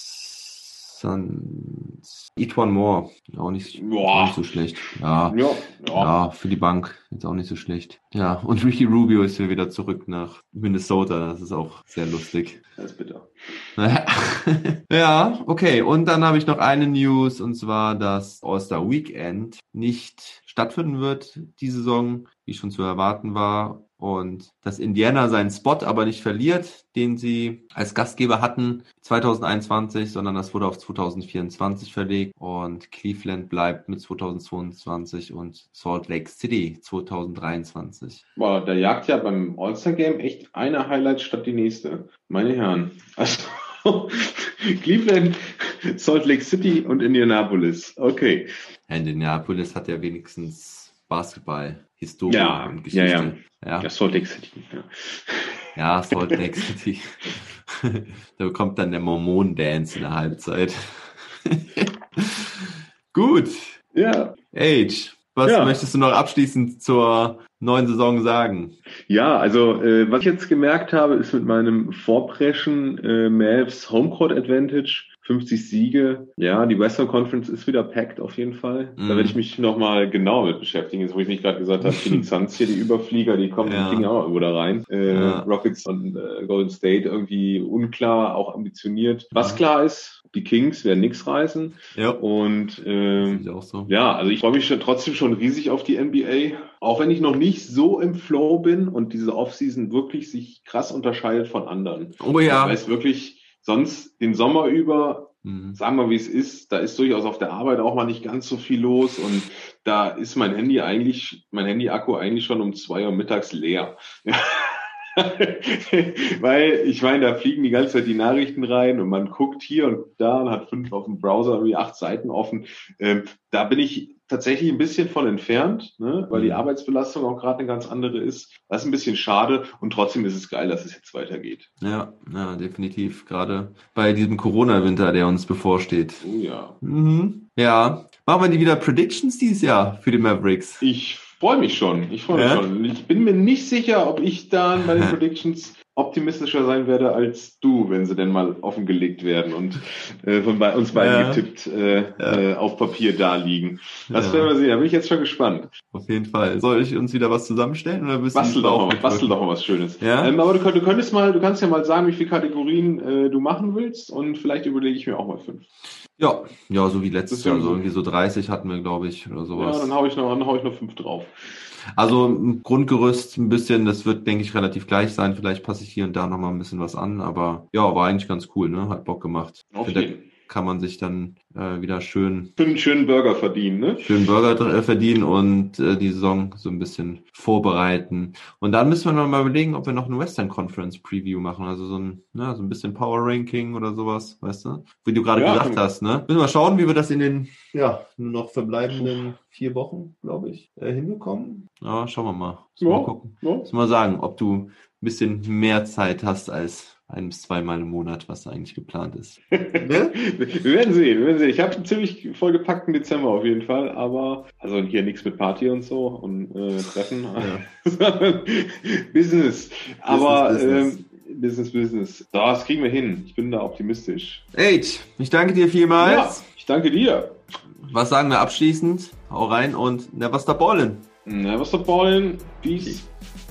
Suns. Eat One More. Auch nicht, auch nicht so schlecht. Ja, ja, ja. ja, für die Bank. Jetzt auch nicht so schlecht. Ja, und Ricky Rubio ist ja wieder zurück nach Minnesota. Das ist auch sehr lustig. Das ist bitter. ja, okay. Und dann habe ich noch eine News und zwar, dass All-Star Weekend nicht stattfinden wird die Saison, wie schon zu erwarten war und dass Indiana seinen Spot aber nicht verliert, den sie als Gastgeber hatten 2021, sondern das wurde auf 2024 verlegt und Cleveland bleibt mit 2022 und Salt Lake City 2023. Boah, da jagt ja beim All-Star Game echt eine Highlight statt die nächste. Meine Herren. Also Cleveland, Salt Lake City und Indianapolis. Okay. Indianapolis hat ja wenigstens Basketball Historie ja, und Geschichte. Ja, ja. Ja, ja Salt Lake City. Ja, ja Salt Lake City. da kommt dann der Mormon-Dance in der Halbzeit. Gut. Ja. Age, was ja. möchtest du noch abschließend zur neuen Saison sagen? Ja, also äh, was ich jetzt gemerkt habe, ist mit meinem Vorpreschen äh, Mavs Homecourt Advantage 50 Siege. Ja, die Western Conference ist wieder packed auf jeden Fall. Mm. Da werde ich mhm. mich nochmal genau mit beschäftigen. Jetzt, wo ich nicht gerade gesagt habe, die Suns hier, die Überflieger, die kommen, ja. die kriegen auch irgendwo da rein. Äh, ja. Rockets und äh, Golden State irgendwie unklar, auch ambitioniert. Was klar ist, die Kings werden nichts reißen. Ja. Und ähm, so. ja, also ich freue mich schon, trotzdem schon riesig auf die NBA. Auch wenn ich noch nicht so im Flow bin und diese Offseason wirklich sich krass unterscheidet von anderen. Oh ja. Ich weiß wirklich, sonst den Sommer über, mhm. sagen wir wie es ist, da ist durchaus auf der Arbeit auch mal nicht ganz so viel los und da ist mein Handy eigentlich, mein Handy-Akku eigentlich schon um zwei Uhr mittags leer. Weil ich meine, da fliegen die ganze Zeit die Nachrichten rein und man guckt hier und da und hat fünf auf dem Browser wie acht Seiten offen. Ähm, da bin ich tatsächlich ein bisschen von entfernt, ne? weil die mhm. Arbeitsbelastung auch gerade eine ganz andere ist. Das ist ein bisschen schade und trotzdem ist es geil, dass es jetzt weitergeht. Ja, ja, definitiv. Gerade bei diesem Corona-Winter, der uns bevorsteht. Oh ja. Mhm. Ja. Machen wir die wieder Predictions dieses Jahr für die Mavericks? Ich freue mich schon. Ich freue mich ja? schon. Ich bin mir nicht sicher, ob ich dann bei den Predictions optimistischer sein werde als du, wenn sie denn mal offengelegt werden und äh, von bei uns beiden ja. getippt äh, ja. äh, auf Papier da liegen. Das ja. werden wir sehen. Da bin ich jetzt schon gespannt. Auf jeden Fall. Soll ich uns wieder was zusammenstellen oder bist bastel du doch mal, bastel doch mal was Schönes. Ja? Ähm, aber du, du, könntest mal, du kannst ja mal sagen, wie viele Kategorien äh, du machen willst und vielleicht überlege ich mir auch mal fünf. Ja, ja, so wie letztes Jahr, so irgendwie so 30 hatten wir, glaube ich, oder sowas. Ja, dann hau ich noch, dann hau ich noch fünf drauf. Also ein Grundgerüst ein bisschen, das wird, denke ich, relativ gleich sein. Vielleicht passe ich hier und da nochmal ein bisschen was an, aber ja, war eigentlich ganz cool, ne? Hat Bock gemacht. Auf jeden. Kann man sich dann äh, wieder schön einen schönen Burger verdienen, ne? Schönen Burger äh, verdienen und äh, die Saison so ein bisschen vorbereiten. Und dann müssen wir noch mal überlegen, ob wir noch eine Western Conference Preview machen, also so ein, ne, so ein bisschen Power Ranking oder sowas, weißt du? Wie du gerade ja, gesagt hast, ne? Müssen wir mal schauen, wie wir das in den ja nur noch verbleibenden vier Wochen, glaube ich, äh, hinbekommen. Ja, schauen wir mal. Müssen ja, mal gucken. Ja. Müssen wir mal sagen, ob du ein bisschen mehr Zeit hast als ein bis zweimal im Monat, was eigentlich geplant ist. ne? wir werden sehen, wir werden sehen. Ich habe einen ziemlich vollgepackten Dezember auf jeden Fall, aber also hier nichts mit Party und so und äh, Treffen, ja. Business. Aber Business. Ähm, Business, Business. Das kriegen wir hin. Ich bin da optimistisch. Age, ich danke dir vielmals. Ja, ich danke dir. Was sagen wir abschließend? Hau rein und never stop ballin'. Never stop ballin'. Peace. Okay.